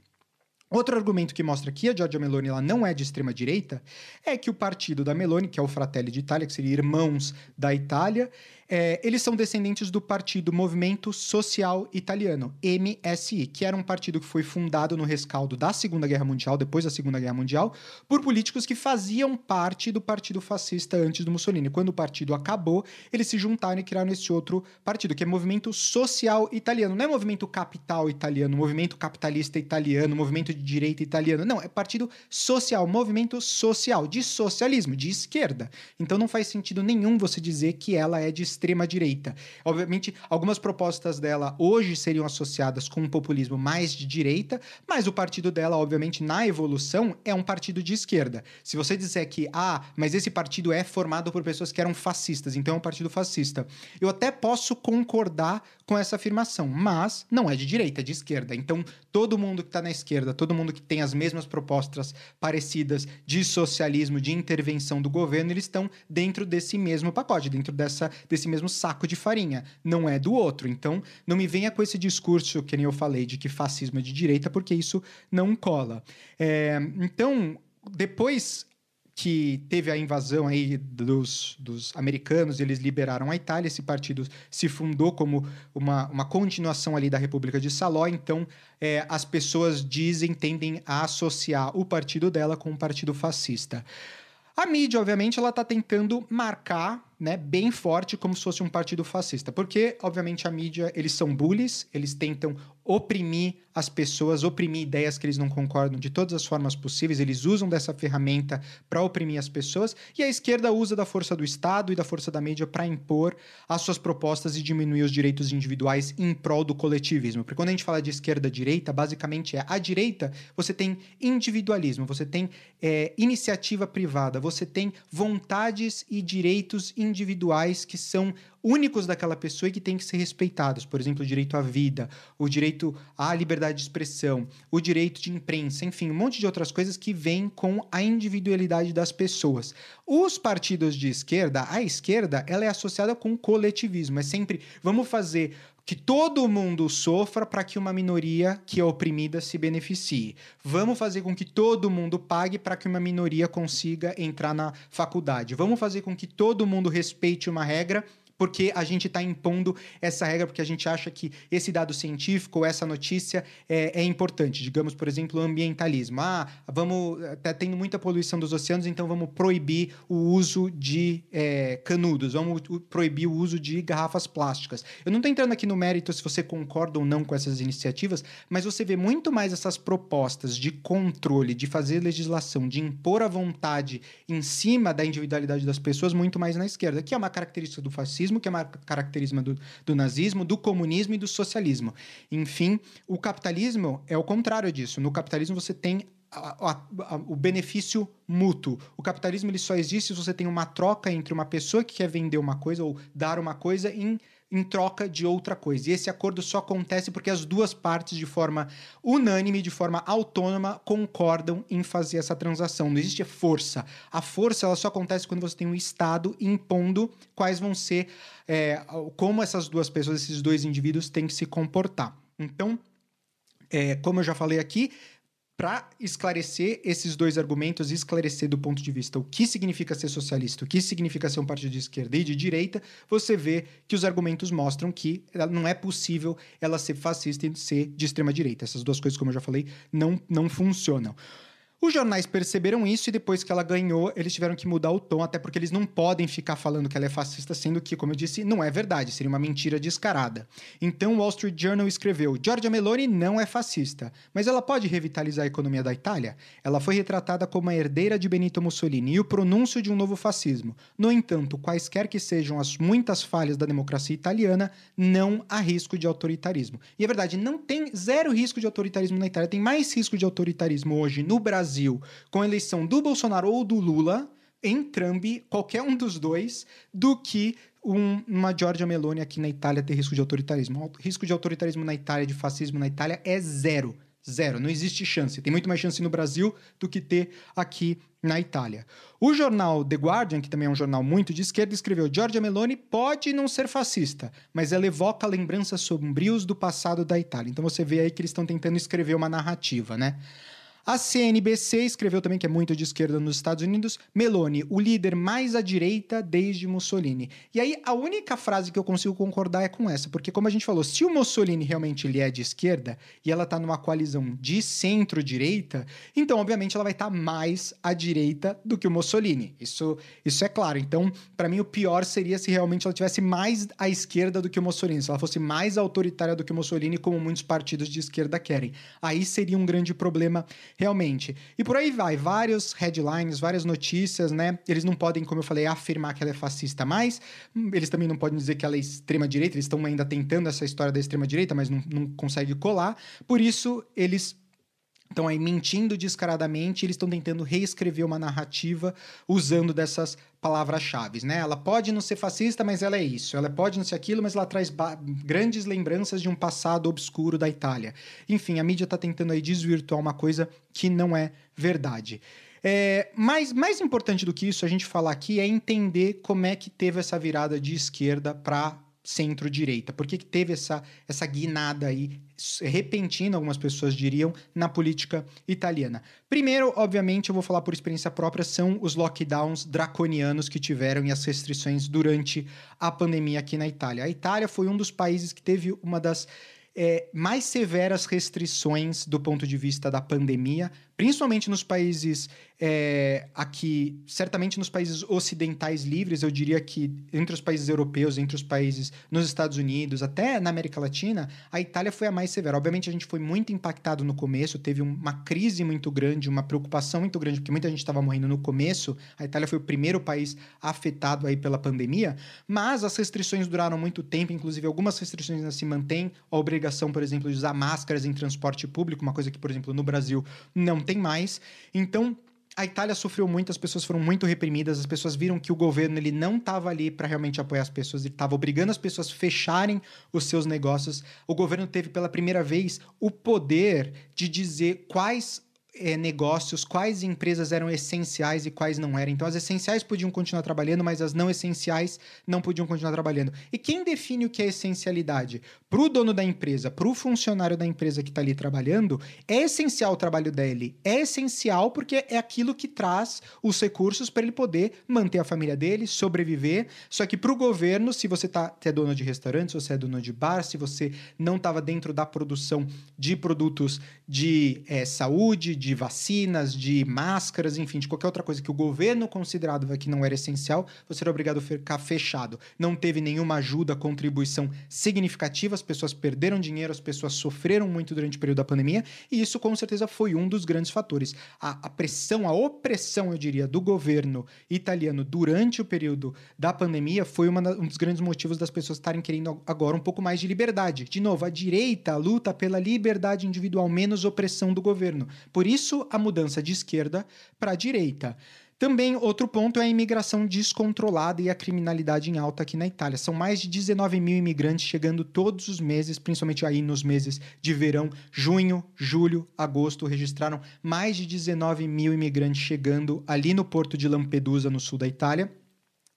A: Outro argumento que mostra que a Giorgia Meloni ela não é de extrema direita é que o partido da Meloni, que é o Fratelli d'Italia, que seria Irmãos da Itália, é, eles são descendentes do partido Movimento Social Italiano, MSI, que era um partido que foi fundado no rescaldo da Segunda Guerra Mundial, depois da Segunda Guerra Mundial, por políticos que faziam parte do partido fascista antes do Mussolini. Quando o partido acabou, eles se juntaram e criaram esse outro partido, que é Movimento Social Italiano. Não é Movimento Capital Italiano, Movimento Capitalista Italiano, Movimento de Direita Italiano. Não, é Partido Social, Movimento Social, de socialismo, de esquerda. Então não faz sentido nenhum você dizer que ela é de extrema-direita. Obviamente, algumas propostas dela hoje seriam associadas com um populismo mais de direita, mas o partido dela, obviamente, na evolução, é um partido de esquerda. Se você disser que, ah, mas esse partido é formado por pessoas que eram fascistas, então é um partido fascista, eu até posso concordar com essa afirmação, mas não é de direita, é de esquerda. Então, todo mundo que está na esquerda, todo mundo que tem as mesmas propostas parecidas de socialismo, de intervenção do governo, eles estão dentro desse mesmo pacote, dentro dessa, desse mesmo saco de farinha, não é do outro. Então, não me venha com esse discurso que nem eu falei de que fascismo é de direita, porque isso não cola. É, então, depois que teve a invasão aí dos, dos americanos, eles liberaram a Itália, esse partido se fundou como uma, uma continuação ali da República de Saló, então é, as pessoas dizem, tendem a associar o partido dela com o partido fascista. A mídia, obviamente, ela está tentando marcar né, bem forte como se fosse um partido fascista. Porque, obviamente, a mídia, eles são bullies, eles tentam oprimir as pessoas, oprimir ideias que eles não concordam de todas as formas possíveis, eles usam dessa ferramenta para oprimir as pessoas, e a esquerda usa da força do Estado e da força da mídia para impor as suas propostas e diminuir os direitos individuais em prol do coletivismo. Porque quando a gente fala de esquerda-direita, basicamente é a direita, você tem individualismo, você tem é, iniciativa privada, você tem vontades e direitos individuais que são únicos daquela pessoa e que têm que ser respeitados. Por exemplo, o direito à vida, o direito à liberdade de expressão, o direito de imprensa, enfim, um monte de outras coisas que vêm com a individualidade das pessoas. Os partidos de esquerda, a esquerda, ela é associada com coletivismo. É sempre vamos fazer que todo mundo sofra para que uma minoria que é oprimida se beneficie. Vamos fazer com que todo mundo pague para que uma minoria consiga entrar na faculdade. Vamos fazer com que todo mundo respeite uma regra porque a gente está impondo essa regra, porque a gente acha que esse dado científico essa notícia é, é, importante. Digamos, por exemplo, o ambientalismo. Ah, vamos. Está tendo muita poluição dos oceanos, então vamos proibir o uso de é, canudos, vamos proibir o uso de garrafas plásticas. Eu não estou entrando aqui no mérito se você concorda ou não com essas iniciativas, mas você vê muito mais essas propostas de controle, de fazer legislação, de impor a vontade em cima da individualidade das pessoas, muito mais na esquerda, que é uma característica do fascismo que é uma característica do, do nazismo, do comunismo e do socialismo. Enfim, o capitalismo é o contrário disso. No capitalismo você tem a, a, a, o benefício mútuo. O capitalismo ele só existe se você tem uma troca entre uma pessoa que quer vender uma coisa ou dar uma coisa em em troca de outra coisa. E esse acordo só acontece porque as duas partes, de forma unânime, de forma autônoma, concordam em fazer essa transação. Não existe força. A força ela só acontece quando você tem um Estado impondo quais vão ser, é, como essas duas pessoas, esses dois indivíduos têm que se comportar. Então, é, como eu já falei aqui, para esclarecer esses dois argumentos, esclarecer do ponto de vista o que significa ser socialista, o que significa ser um partido de esquerda e de direita, você vê que os argumentos mostram que não é possível ela ser fascista e ser de extrema direita. Essas duas coisas, como eu já falei, não, não funcionam. Os jornais perceberam isso e depois que ela ganhou, eles tiveram que mudar o tom, até porque eles não podem ficar falando que ela é fascista, sendo que, como eu disse, não é verdade, seria uma mentira descarada. Então, o Wall Street Journal escreveu: Giorgia Meloni não é fascista, mas ela pode revitalizar a economia da Itália? Ela foi retratada como a herdeira de Benito Mussolini e o pronúncio de um novo fascismo. No entanto, quaisquer que sejam as muitas falhas da democracia italiana, não há risco de autoritarismo. E é verdade, não tem zero risco de autoritarismo na Itália, tem mais risco de autoritarismo hoje no Brasil Brasil com a eleição do Bolsonaro ou do Lula, em Trump, qualquer um dos dois, do que um, uma Giorgia Meloni aqui na Itália ter risco de autoritarismo. O risco de autoritarismo na Itália, de fascismo na Itália, é zero. Zero. Não existe chance. Tem muito mais chance no Brasil do que ter aqui na Itália. O jornal The Guardian, que também é um jornal muito de esquerda, escreveu: Giorgia Meloni pode não ser fascista, mas ela evoca lembranças sombrios do passado da Itália. Então você vê aí que eles estão tentando escrever uma narrativa, né? A CNBC escreveu também, que é muito de esquerda nos Estados Unidos, Meloni, o líder mais à direita desde Mussolini. E aí, a única frase que eu consigo concordar é com essa, porque como a gente falou, se o Mussolini realmente ele é de esquerda e ela está numa coalizão de centro-direita, então, obviamente, ela vai estar tá mais à direita do que o Mussolini. Isso, isso é claro. Então, para mim, o pior seria se realmente ela tivesse mais à esquerda do que o Mussolini, se ela fosse mais autoritária do que o Mussolini, como muitos partidos de esquerda querem. Aí seria um grande problema realmente. E por aí vai, vários headlines, várias notícias, né? Eles não podem, como eu falei, afirmar que ela é fascista mais, eles também não podem dizer que ela é extrema-direita, eles estão ainda tentando essa história da extrema-direita, mas não, não consegue colar. Por isso, eles estão aí mentindo descaradamente, eles estão tentando reescrever uma narrativa usando dessas palavras-chave, né? Ela pode não ser fascista, mas ela é isso. Ela pode não ser aquilo, mas ela traz grandes lembranças de um passado obscuro da Itália. Enfim, a mídia está tentando aí desvirtuar uma coisa que não é verdade. É, mas mais importante do que isso, a gente falar aqui é entender como é que teve essa virada de esquerda para centro-direita? Por que, que teve essa, essa guinada aí repentina, algumas pessoas diriam, na política italiana? Primeiro, obviamente, eu vou falar por experiência própria, são os lockdowns draconianos que tiveram e as restrições durante a pandemia aqui na Itália. A Itália foi um dos países que teve uma das é, mais severas restrições do ponto de vista da pandemia, principalmente nos países é, aqui, certamente nos países ocidentais livres, eu diria que entre os países europeus, entre os países nos Estados Unidos, até na América Latina, a Itália foi a mais severa. Obviamente, a gente foi muito impactado no começo, teve uma crise muito grande, uma preocupação muito grande, porque muita gente estava morrendo no começo. A Itália foi o primeiro país afetado aí pela pandemia, mas as restrições duraram muito tempo, inclusive algumas restrições ainda se mantêm. A obrigação, por exemplo, de usar máscaras em transporte público, uma coisa que, por exemplo, no Brasil não tem mais. Então, a Itália sofreu muito, as pessoas foram muito reprimidas, as pessoas viram que o governo ele não estava ali para realmente apoiar as pessoas, ele estava obrigando as pessoas a fecharem os seus negócios. O governo teve pela primeira vez o poder de dizer quais é, negócios, quais empresas eram essenciais e quais não eram. Então, as essenciais podiam continuar trabalhando, mas as não essenciais não podiam continuar trabalhando. E quem define o que é essencialidade? Para o dono da empresa, para o funcionário da empresa que está ali trabalhando, é essencial o trabalho dele. É essencial porque é aquilo que traz os recursos para ele poder manter a família dele, sobreviver. Só que para o governo, se você tá, é dono de restaurante, se você é dono de bar, se você não estava dentro da produção de produtos de é, saúde, de vacinas, de máscaras, enfim, de qualquer outra coisa que o governo considerava que não era essencial, você era obrigado a ficar fechado. Não teve nenhuma ajuda, contribuição significativa, as pessoas perderam dinheiro, as pessoas sofreram muito durante o período da pandemia, e isso com certeza foi um dos grandes fatores. A, a pressão, a opressão, eu diria, do governo italiano durante o período da pandemia foi uma, um dos grandes motivos das pessoas estarem querendo agora um pouco mais de liberdade. De novo, a direita luta pela liberdade individual, menos opressão do governo. Por isso, a mudança de esquerda para a direita. Também outro ponto é a imigração descontrolada e a criminalidade em alta aqui na Itália. São mais de 19 mil imigrantes chegando todos os meses, principalmente aí nos meses de verão, junho, julho, agosto, registraram mais de 19 mil imigrantes chegando ali no porto de Lampedusa, no sul da Itália.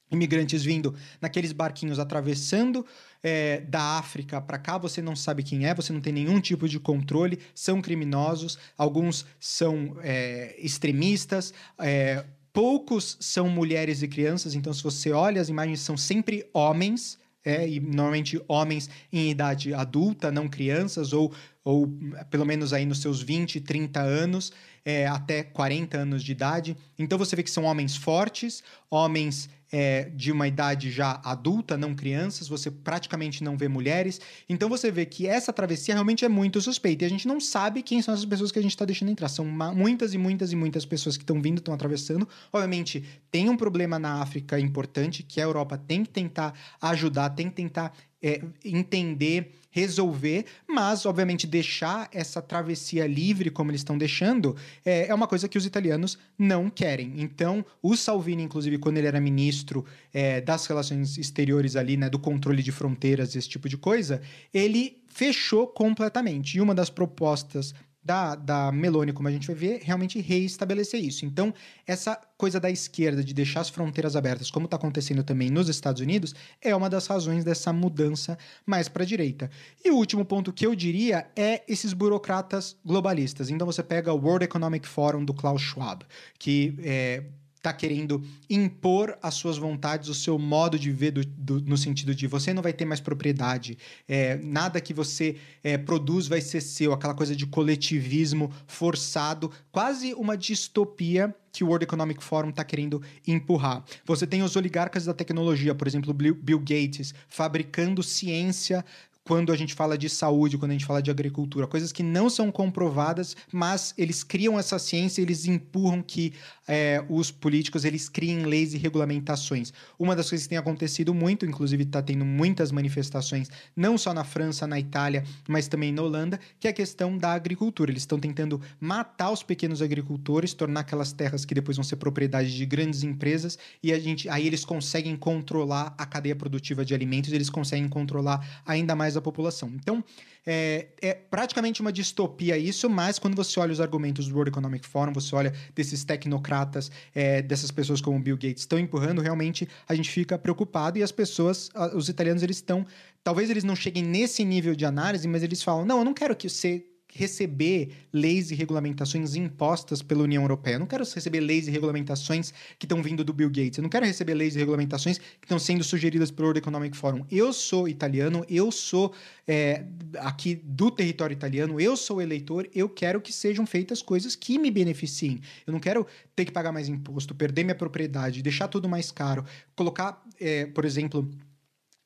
A: Imigrantes vindo naqueles barquinhos atravessando é, da África para cá, você não sabe quem é, você não tem nenhum tipo de controle, são criminosos, alguns são é, extremistas, é, poucos são mulheres e crianças, então se você olha as imagens são sempre homens, é, e normalmente homens em idade adulta, não crianças, ou, ou pelo menos aí nos seus 20, 30 anos, é, até 40 anos de idade. Então você vê que são homens fortes, homens é, de uma idade já adulta, não crianças, você praticamente não vê mulheres. Então você vê que essa travessia realmente é muito suspeita. E a gente não sabe quem são essas pessoas que a gente está deixando entrar. São muitas e muitas e muitas pessoas que estão vindo, estão atravessando. Obviamente, tem um problema na África importante que a Europa tem que tentar ajudar, tem que tentar é, entender resolver, mas, obviamente, deixar essa travessia livre, como eles estão deixando, é, é uma coisa que os italianos não querem. Então, o Salvini, inclusive, quando ele era ministro é, das relações exteriores ali, né, do controle de fronteiras, esse tipo de coisa, ele fechou completamente. E uma das propostas da, da Meloni, como a gente vai ver, realmente reestabelecer isso. Então, essa coisa da esquerda de deixar as fronteiras abertas, como está acontecendo também nos Estados Unidos, é uma das razões dessa mudança mais para a direita. E o último ponto que eu diria é esses burocratas globalistas. Então, você pega o World Economic Forum do Klaus Schwab, que é, está querendo impor as suas vontades, o seu modo de ver, do, do, no sentido de você não vai ter mais propriedade, é, nada que você é, produz vai ser seu, aquela coisa de coletivismo forçado, quase uma distopia que o World Economic Forum está querendo empurrar. Você tem os oligarcas da tecnologia, por exemplo, Bill Gates, fabricando ciência quando a gente fala de saúde, quando a gente fala de agricultura, coisas que não são comprovadas, mas eles criam essa ciência, eles empurram que é, os políticos eles criem leis e regulamentações. Uma das coisas que tem acontecido muito, inclusive está tendo muitas manifestações, não só na França, na Itália, mas também na Holanda, que é a questão da agricultura. Eles estão tentando matar os pequenos agricultores, tornar aquelas terras que depois vão ser propriedade de grandes empresas, e a gente, aí eles conseguem controlar a cadeia produtiva de alimentos, eles conseguem controlar ainda mais mais a população. Então, é, é, praticamente uma distopia isso, mas quando você olha os argumentos do World Economic Forum, você olha desses tecnocratas, é, dessas pessoas como Bill Gates estão empurrando, realmente a gente fica preocupado e as pessoas, os italianos, eles estão. Talvez eles não cheguem nesse nível de análise, mas eles falam: não, eu não quero que você receber leis e regulamentações impostas pela União Europeia. Eu não quero receber leis e regulamentações que estão vindo do Bill Gates. Eu não quero receber leis e regulamentações que estão sendo sugeridas pelo World Economic Forum. Eu sou italiano, eu sou é, aqui do território italiano, eu sou eleitor, eu quero que sejam feitas coisas que me beneficiem. Eu não quero ter que pagar mais imposto, perder minha propriedade, deixar tudo mais caro, colocar, é, por exemplo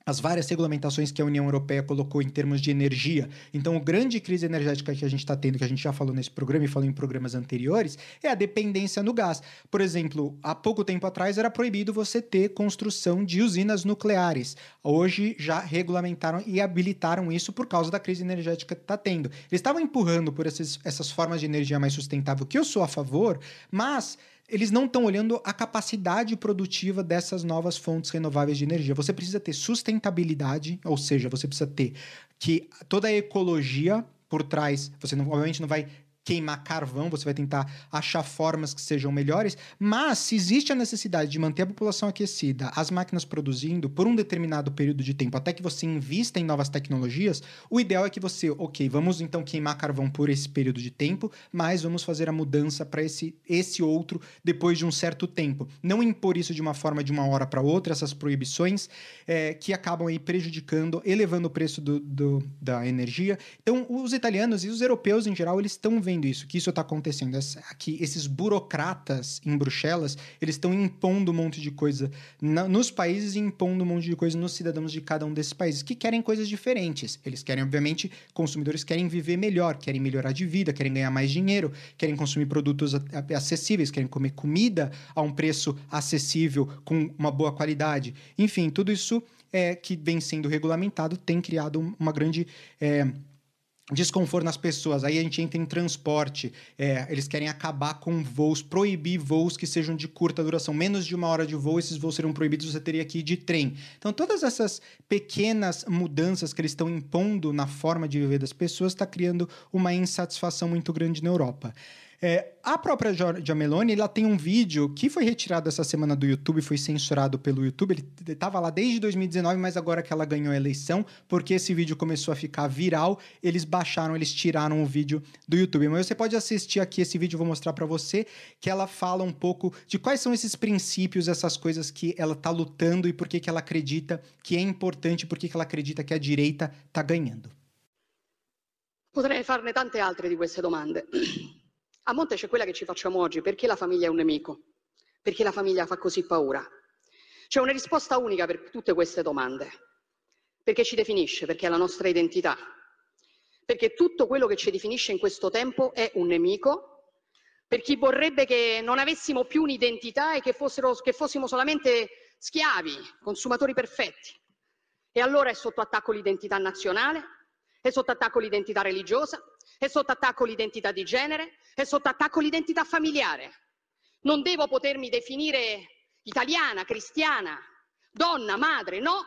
A: as várias regulamentações que a União Europeia colocou em termos de energia. Então, a grande crise energética que a gente está tendo, que a gente já falou nesse programa e falou em programas anteriores, é a dependência no gás. Por exemplo, há pouco tempo atrás era proibido você ter construção de usinas nucleares. Hoje já regulamentaram e habilitaram isso por causa da crise energética que está tendo. Eles estavam empurrando por esses, essas formas de energia mais sustentável, que eu sou a favor, mas eles não estão olhando a capacidade produtiva dessas novas fontes renováveis de energia. Você precisa ter sustentabilidade, ou seja, você precisa ter que toda a ecologia por trás, você não, obviamente não vai queimar carvão, você vai tentar achar formas que sejam melhores, mas se existe a necessidade de manter a população aquecida, as máquinas produzindo por um determinado período de tempo, até que você invista em novas tecnologias, o ideal é que você, ok, vamos então queimar carvão por esse período de tempo, mas vamos fazer a mudança para esse, esse outro depois de um certo tempo. Não impor isso de uma forma de uma hora para outra, essas proibições é, que acabam aí prejudicando, elevando o preço do, do, da energia. Então, os italianos e os europeus em geral, eles estão vendo isso, que isso está acontecendo. Aqui, esses burocratas em Bruxelas, eles estão impondo um monte de coisa na, nos países e impondo um monte de coisa nos cidadãos de cada um desses países, que querem coisas diferentes. Eles querem, obviamente, consumidores querem viver melhor, querem melhorar de vida, querem ganhar mais dinheiro, querem consumir produtos acessíveis, querem comer comida a um preço acessível, com uma boa qualidade. Enfim, tudo isso é, que vem sendo regulamentado tem criado uma grande. É, desconforto nas pessoas. Aí a gente entra em transporte. É, eles querem acabar com voos, proibir voos que sejam de curta duração. Menos de uma hora de voo, esses voos serão proibidos, você teria que ir de trem. Então, todas essas pequenas mudanças que eles estão impondo na forma de viver das pessoas está criando uma insatisfação muito grande na Europa. É, a própria Giorgia Meloni, ela tem um vídeo que foi retirado essa semana do YouTube, foi censurado pelo YouTube. Ele estava lá desde 2019, mas agora que ela ganhou a eleição, porque esse vídeo começou a ficar viral, eles baixaram, eles tiraram o vídeo do YouTube. Mas você pode assistir aqui esse vídeo, vou mostrar para você, que ela fala um pouco de quais são esses princípios, essas coisas que ela está lutando e por que, que ela acredita que é importante, por que, que ela acredita que a direita está ganhando.
B: Potrei farne tante altre di queste domande. A monte c'è quella che ci facciamo oggi, perché la famiglia è un nemico? Perché la famiglia fa così paura? C'è una risposta unica per tutte queste domande, perché ci definisce, perché è la nostra identità, perché tutto quello che ci definisce in questo tempo è un nemico, per chi vorrebbe che non avessimo più un'identità e che, fossero, che fossimo solamente schiavi, consumatori perfetti. E allora è sotto attacco l'identità nazionale, è sotto attacco l'identità religiosa, è sotto attacco l'identità di genere, è sotto attacco l'identità familiare. Non devo potermi definire italiana, cristiana, donna, madre, no.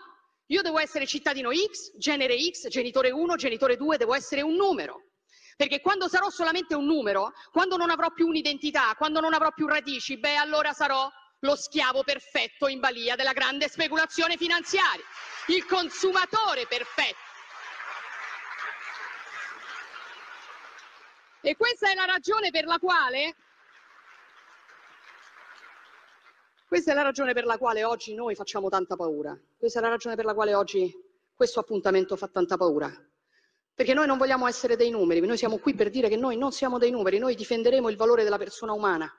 B: Io devo essere cittadino X, genere X, genitore 1, genitore 2, devo essere un numero. Perché quando sarò solamente un numero, quando non avrò più un'identità, quando non avrò più radici, beh allora sarò lo schiavo perfetto in balia della grande speculazione finanziaria, il consumatore perfetto. E questa è la ragione per la quale Questa è la ragione per la quale oggi noi facciamo tanta paura. Questa è la ragione per la quale oggi questo appuntamento fa tanta paura. Perché noi non vogliamo essere dei numeri, noi siamo qui per dire che noi non siamo dei numeri, noi difenderemo il valore della persona umana,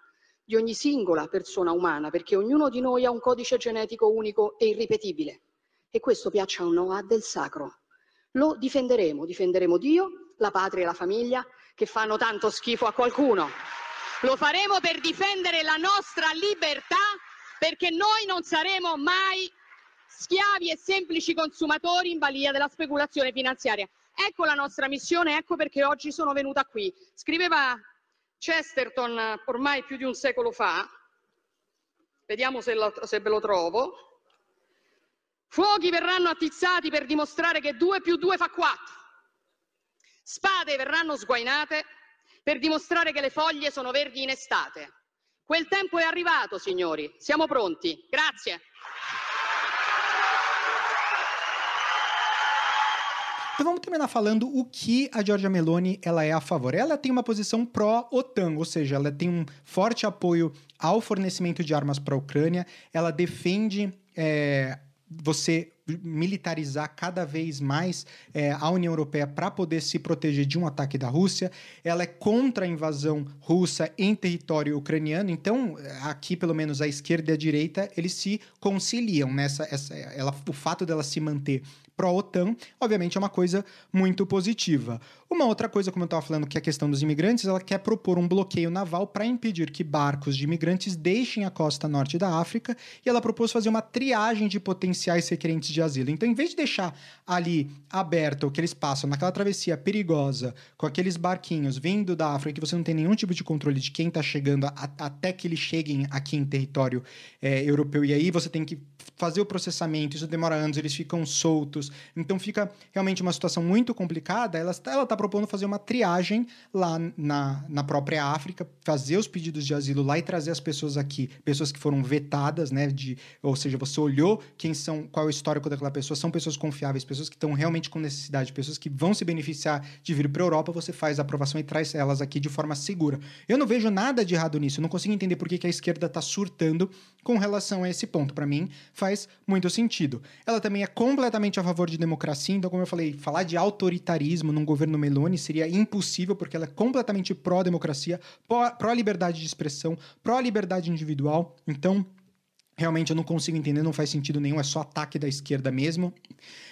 B: di ogni singola persona umana, perché ognuno di noi ha un codice genetico unico e irripetibile. E questo, piaccia o no, ha del sacro. Lo difenderemo, difenderemo Dio, la patria e la famiglia, che fanno tanto schifo a qualcuno. Lo faremo per difendere la nostra libertà perché noi non saremo mai schiavi e semplici consumatori in balia della speculazione finanziaria. Ecco la nostra missione, ecco perché oggi sono venuta qui. Scriveva Chesterton ormai più di un secolo fa, vediamo se, lo, se ve lo trovo, fuochi verranno attizzati per dimostrare che 2 più 2 fa 4. Spade verranno sguainate per dimostrare che le foglie sono verdi in estate. Quel tempo è arrivato, signori. Siamo pronti. Grazie.
A: Então vamos terminar falando o que a Giorgia Meloni ela é a favor. Ela tem uma posição pró-OTAN, ou seja, ela tem um forte apoio ao fornecimento de armas para a Ucrânia, ela defende é, você militarizar cada vez mais é, a União Europeia para poder se proteger de um ataque da Rússia. Ela é contra a invasão russa em território ucraniano. Então, aqui, pelo menos, a esquerda e a direita, eles se conciliam nessa. Essa, ela, o fato dela se manter pró-OTAN, obviamente é uma coisa muito positiva. Uma outra coisa, como eu estava falando, que é a questão dos imigrantes, ela quer propor um bloqueio naval para impedir que barcos de imigrantes deixem a costa norte da África e ela propôs fazer uma triagem de potenciais requerentes de asilo. Então, em vez de deixar ali aberto o que eles passam naquela travessia perigosa, com aqueles barquinhos vindo da África, que você não tem nenhum tipo de controle de quem está chegando a, até que eles cheguem aqui em território é, europeu, e aí você tem que fazer o processamento, isso demora anos, eles ficam soltos. Então fica realmente uma situação muito complicada. Ela está propondo fazer uma triagem lá na, na própria África, fazer os pedidos de asilo lá e trazer as pessoas aqui, pessoas que foram vetadas, né? De, ou seja, você olhou quem são, qual é o histórico daquela pessoa, são pessoas confiáveis, pessoas que estão realmente com necessidade, pessoas que vão se beneficiar de vir para a Europa, você faz a aprovação e traz elas aqui de forma segura. Eu não vejo nada de errado nisso, eu não consigo entender por que, que a esquerda está surtando com relação a esse ponto. Para mim, faz muito sentido. Ela também é completamente a favor de democracia, então, como eu falei, falar de autoritarismo num governo Meloni seria impossível, porque ela é completamente pró-democracia, pró-liberdade de expressão, pró-liberdade individual. Então, realmente eu não consigo entender, não faz sentido nenhum, é só ataque da esquerda mesmo.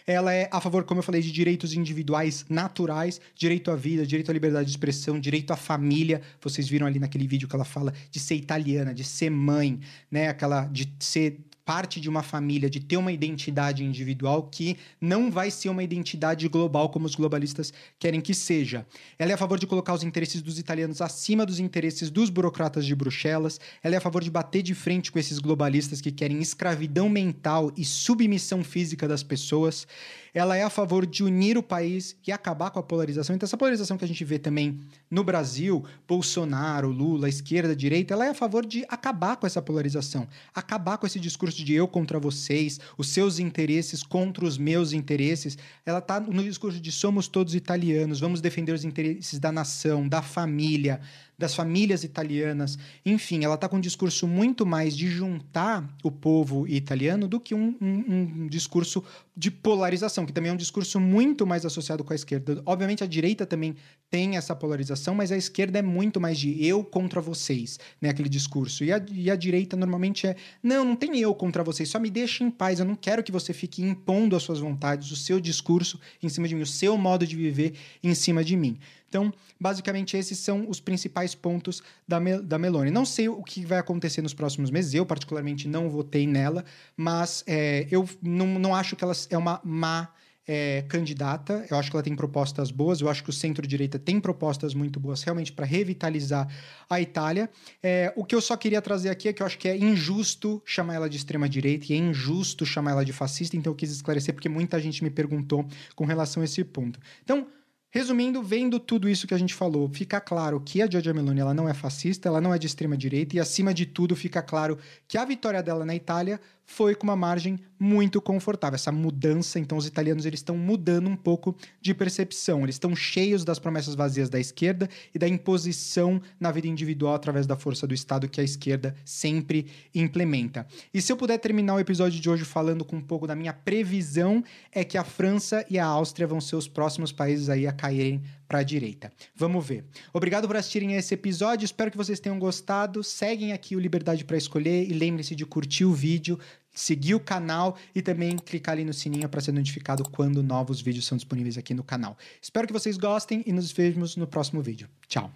A: Ela é a favor, como eu falei, de direitos individuais naturais, direito à vida, direito à liberdade de expressão, direito à família. Vocês viram ali naquele vídeo que ela fala de ser italiana, de ser mãe, né? Aquela de ser parte de uma família, de ter uma identidade individual que não vai ser uma identidade global como os globalistas querem que seja. Ela é a favor de colocar os interesses dos italianos acima dos interesses dos burocratas de Bruxelas. Ela é a favor de bater de frente com esses globalistas que querem escravidão mental e submissão física das pessoas ela é a favor de unir o país e acabar com a polarização. Então, essa polarização que a gente vê também no Brasil, Bolsonaro, Lula, esquerda, direita, ela é a favor de acabar com essa polarização, acabar com esse discurso de eu contra vocês, os seus interesses contra os meus interesses. Ela está no discurso de somos todos italianos, vamos defender os interesses da nação, da família, das famílias italianas. Enfim, ela está com um discurso muito mais de juntar o povo italiano do que um, um, um, discurso de polarização, que também é um discurso muito mais associado com a esquerda. Obviamente, a direita também tem essa polarização, mas a esquerda é muito mais de eu contra vocês, né? Aquele discurso. E a, e a direita normalmente é: não, não tem eu contra vocês, só me deixe em paz. Eu não quero que você fique impondo as suas vontades, o seu discurso em cima de mim, o seu modo de viver em cima de mim. Então, basicamente, esses são os principais pontos da, Mel da Meloni. Não sei o que vai acontecer nos próximos meses, eu, particularmente, não votei nela, mas é, eu não, não acho que ela é uma má. É, candidata. Eu acho que ela tem propostas boas. Eu acho que o centro-direita tem propostas muito boas realmente para revitalizar a Itália. É, o que eu só queria trazer aqui é que eu acho que é injusto chamar ela de extrema-direita e é injusto chamar ela de fascista. Então eu quis esclarecer porque muita gente me perguntou com relação a esse ponto. Então, Resumindo, vendo tudo isso que a gente falou, fica claro que a Giorgia Meloni ela não é fascista, ela não é de extrema direita e acima de tudo fica claro que a vitória dela na Itália foi com uma margem muito confortável. Essa mudança, então os italianos eles estão mudando um pouco de percepção. Eles estão cheios das promessas vazias da esquerda e da imposição na vida individual através da força do Estado que a esquerda sempre implementa. E se eu puder terminar o episódio de hoje falando com um pouco da minha previsão, é que a França e a Áustria vão ser os próximos países aí a caírem para a direita. Vamos ver. Obrigado por assistirem esse episódio. Espero que vocês tenham gostado. Seguem aqui o Liberdade para Escolher e lembrem-se de curtir o vídeo, seguir o canal e também clicar ali no sininho para ser notificado quando novos vídeos são disponíveis aqui no canal. Espero que vocês gostem e nos vemos no próximo vídeo. Tchau.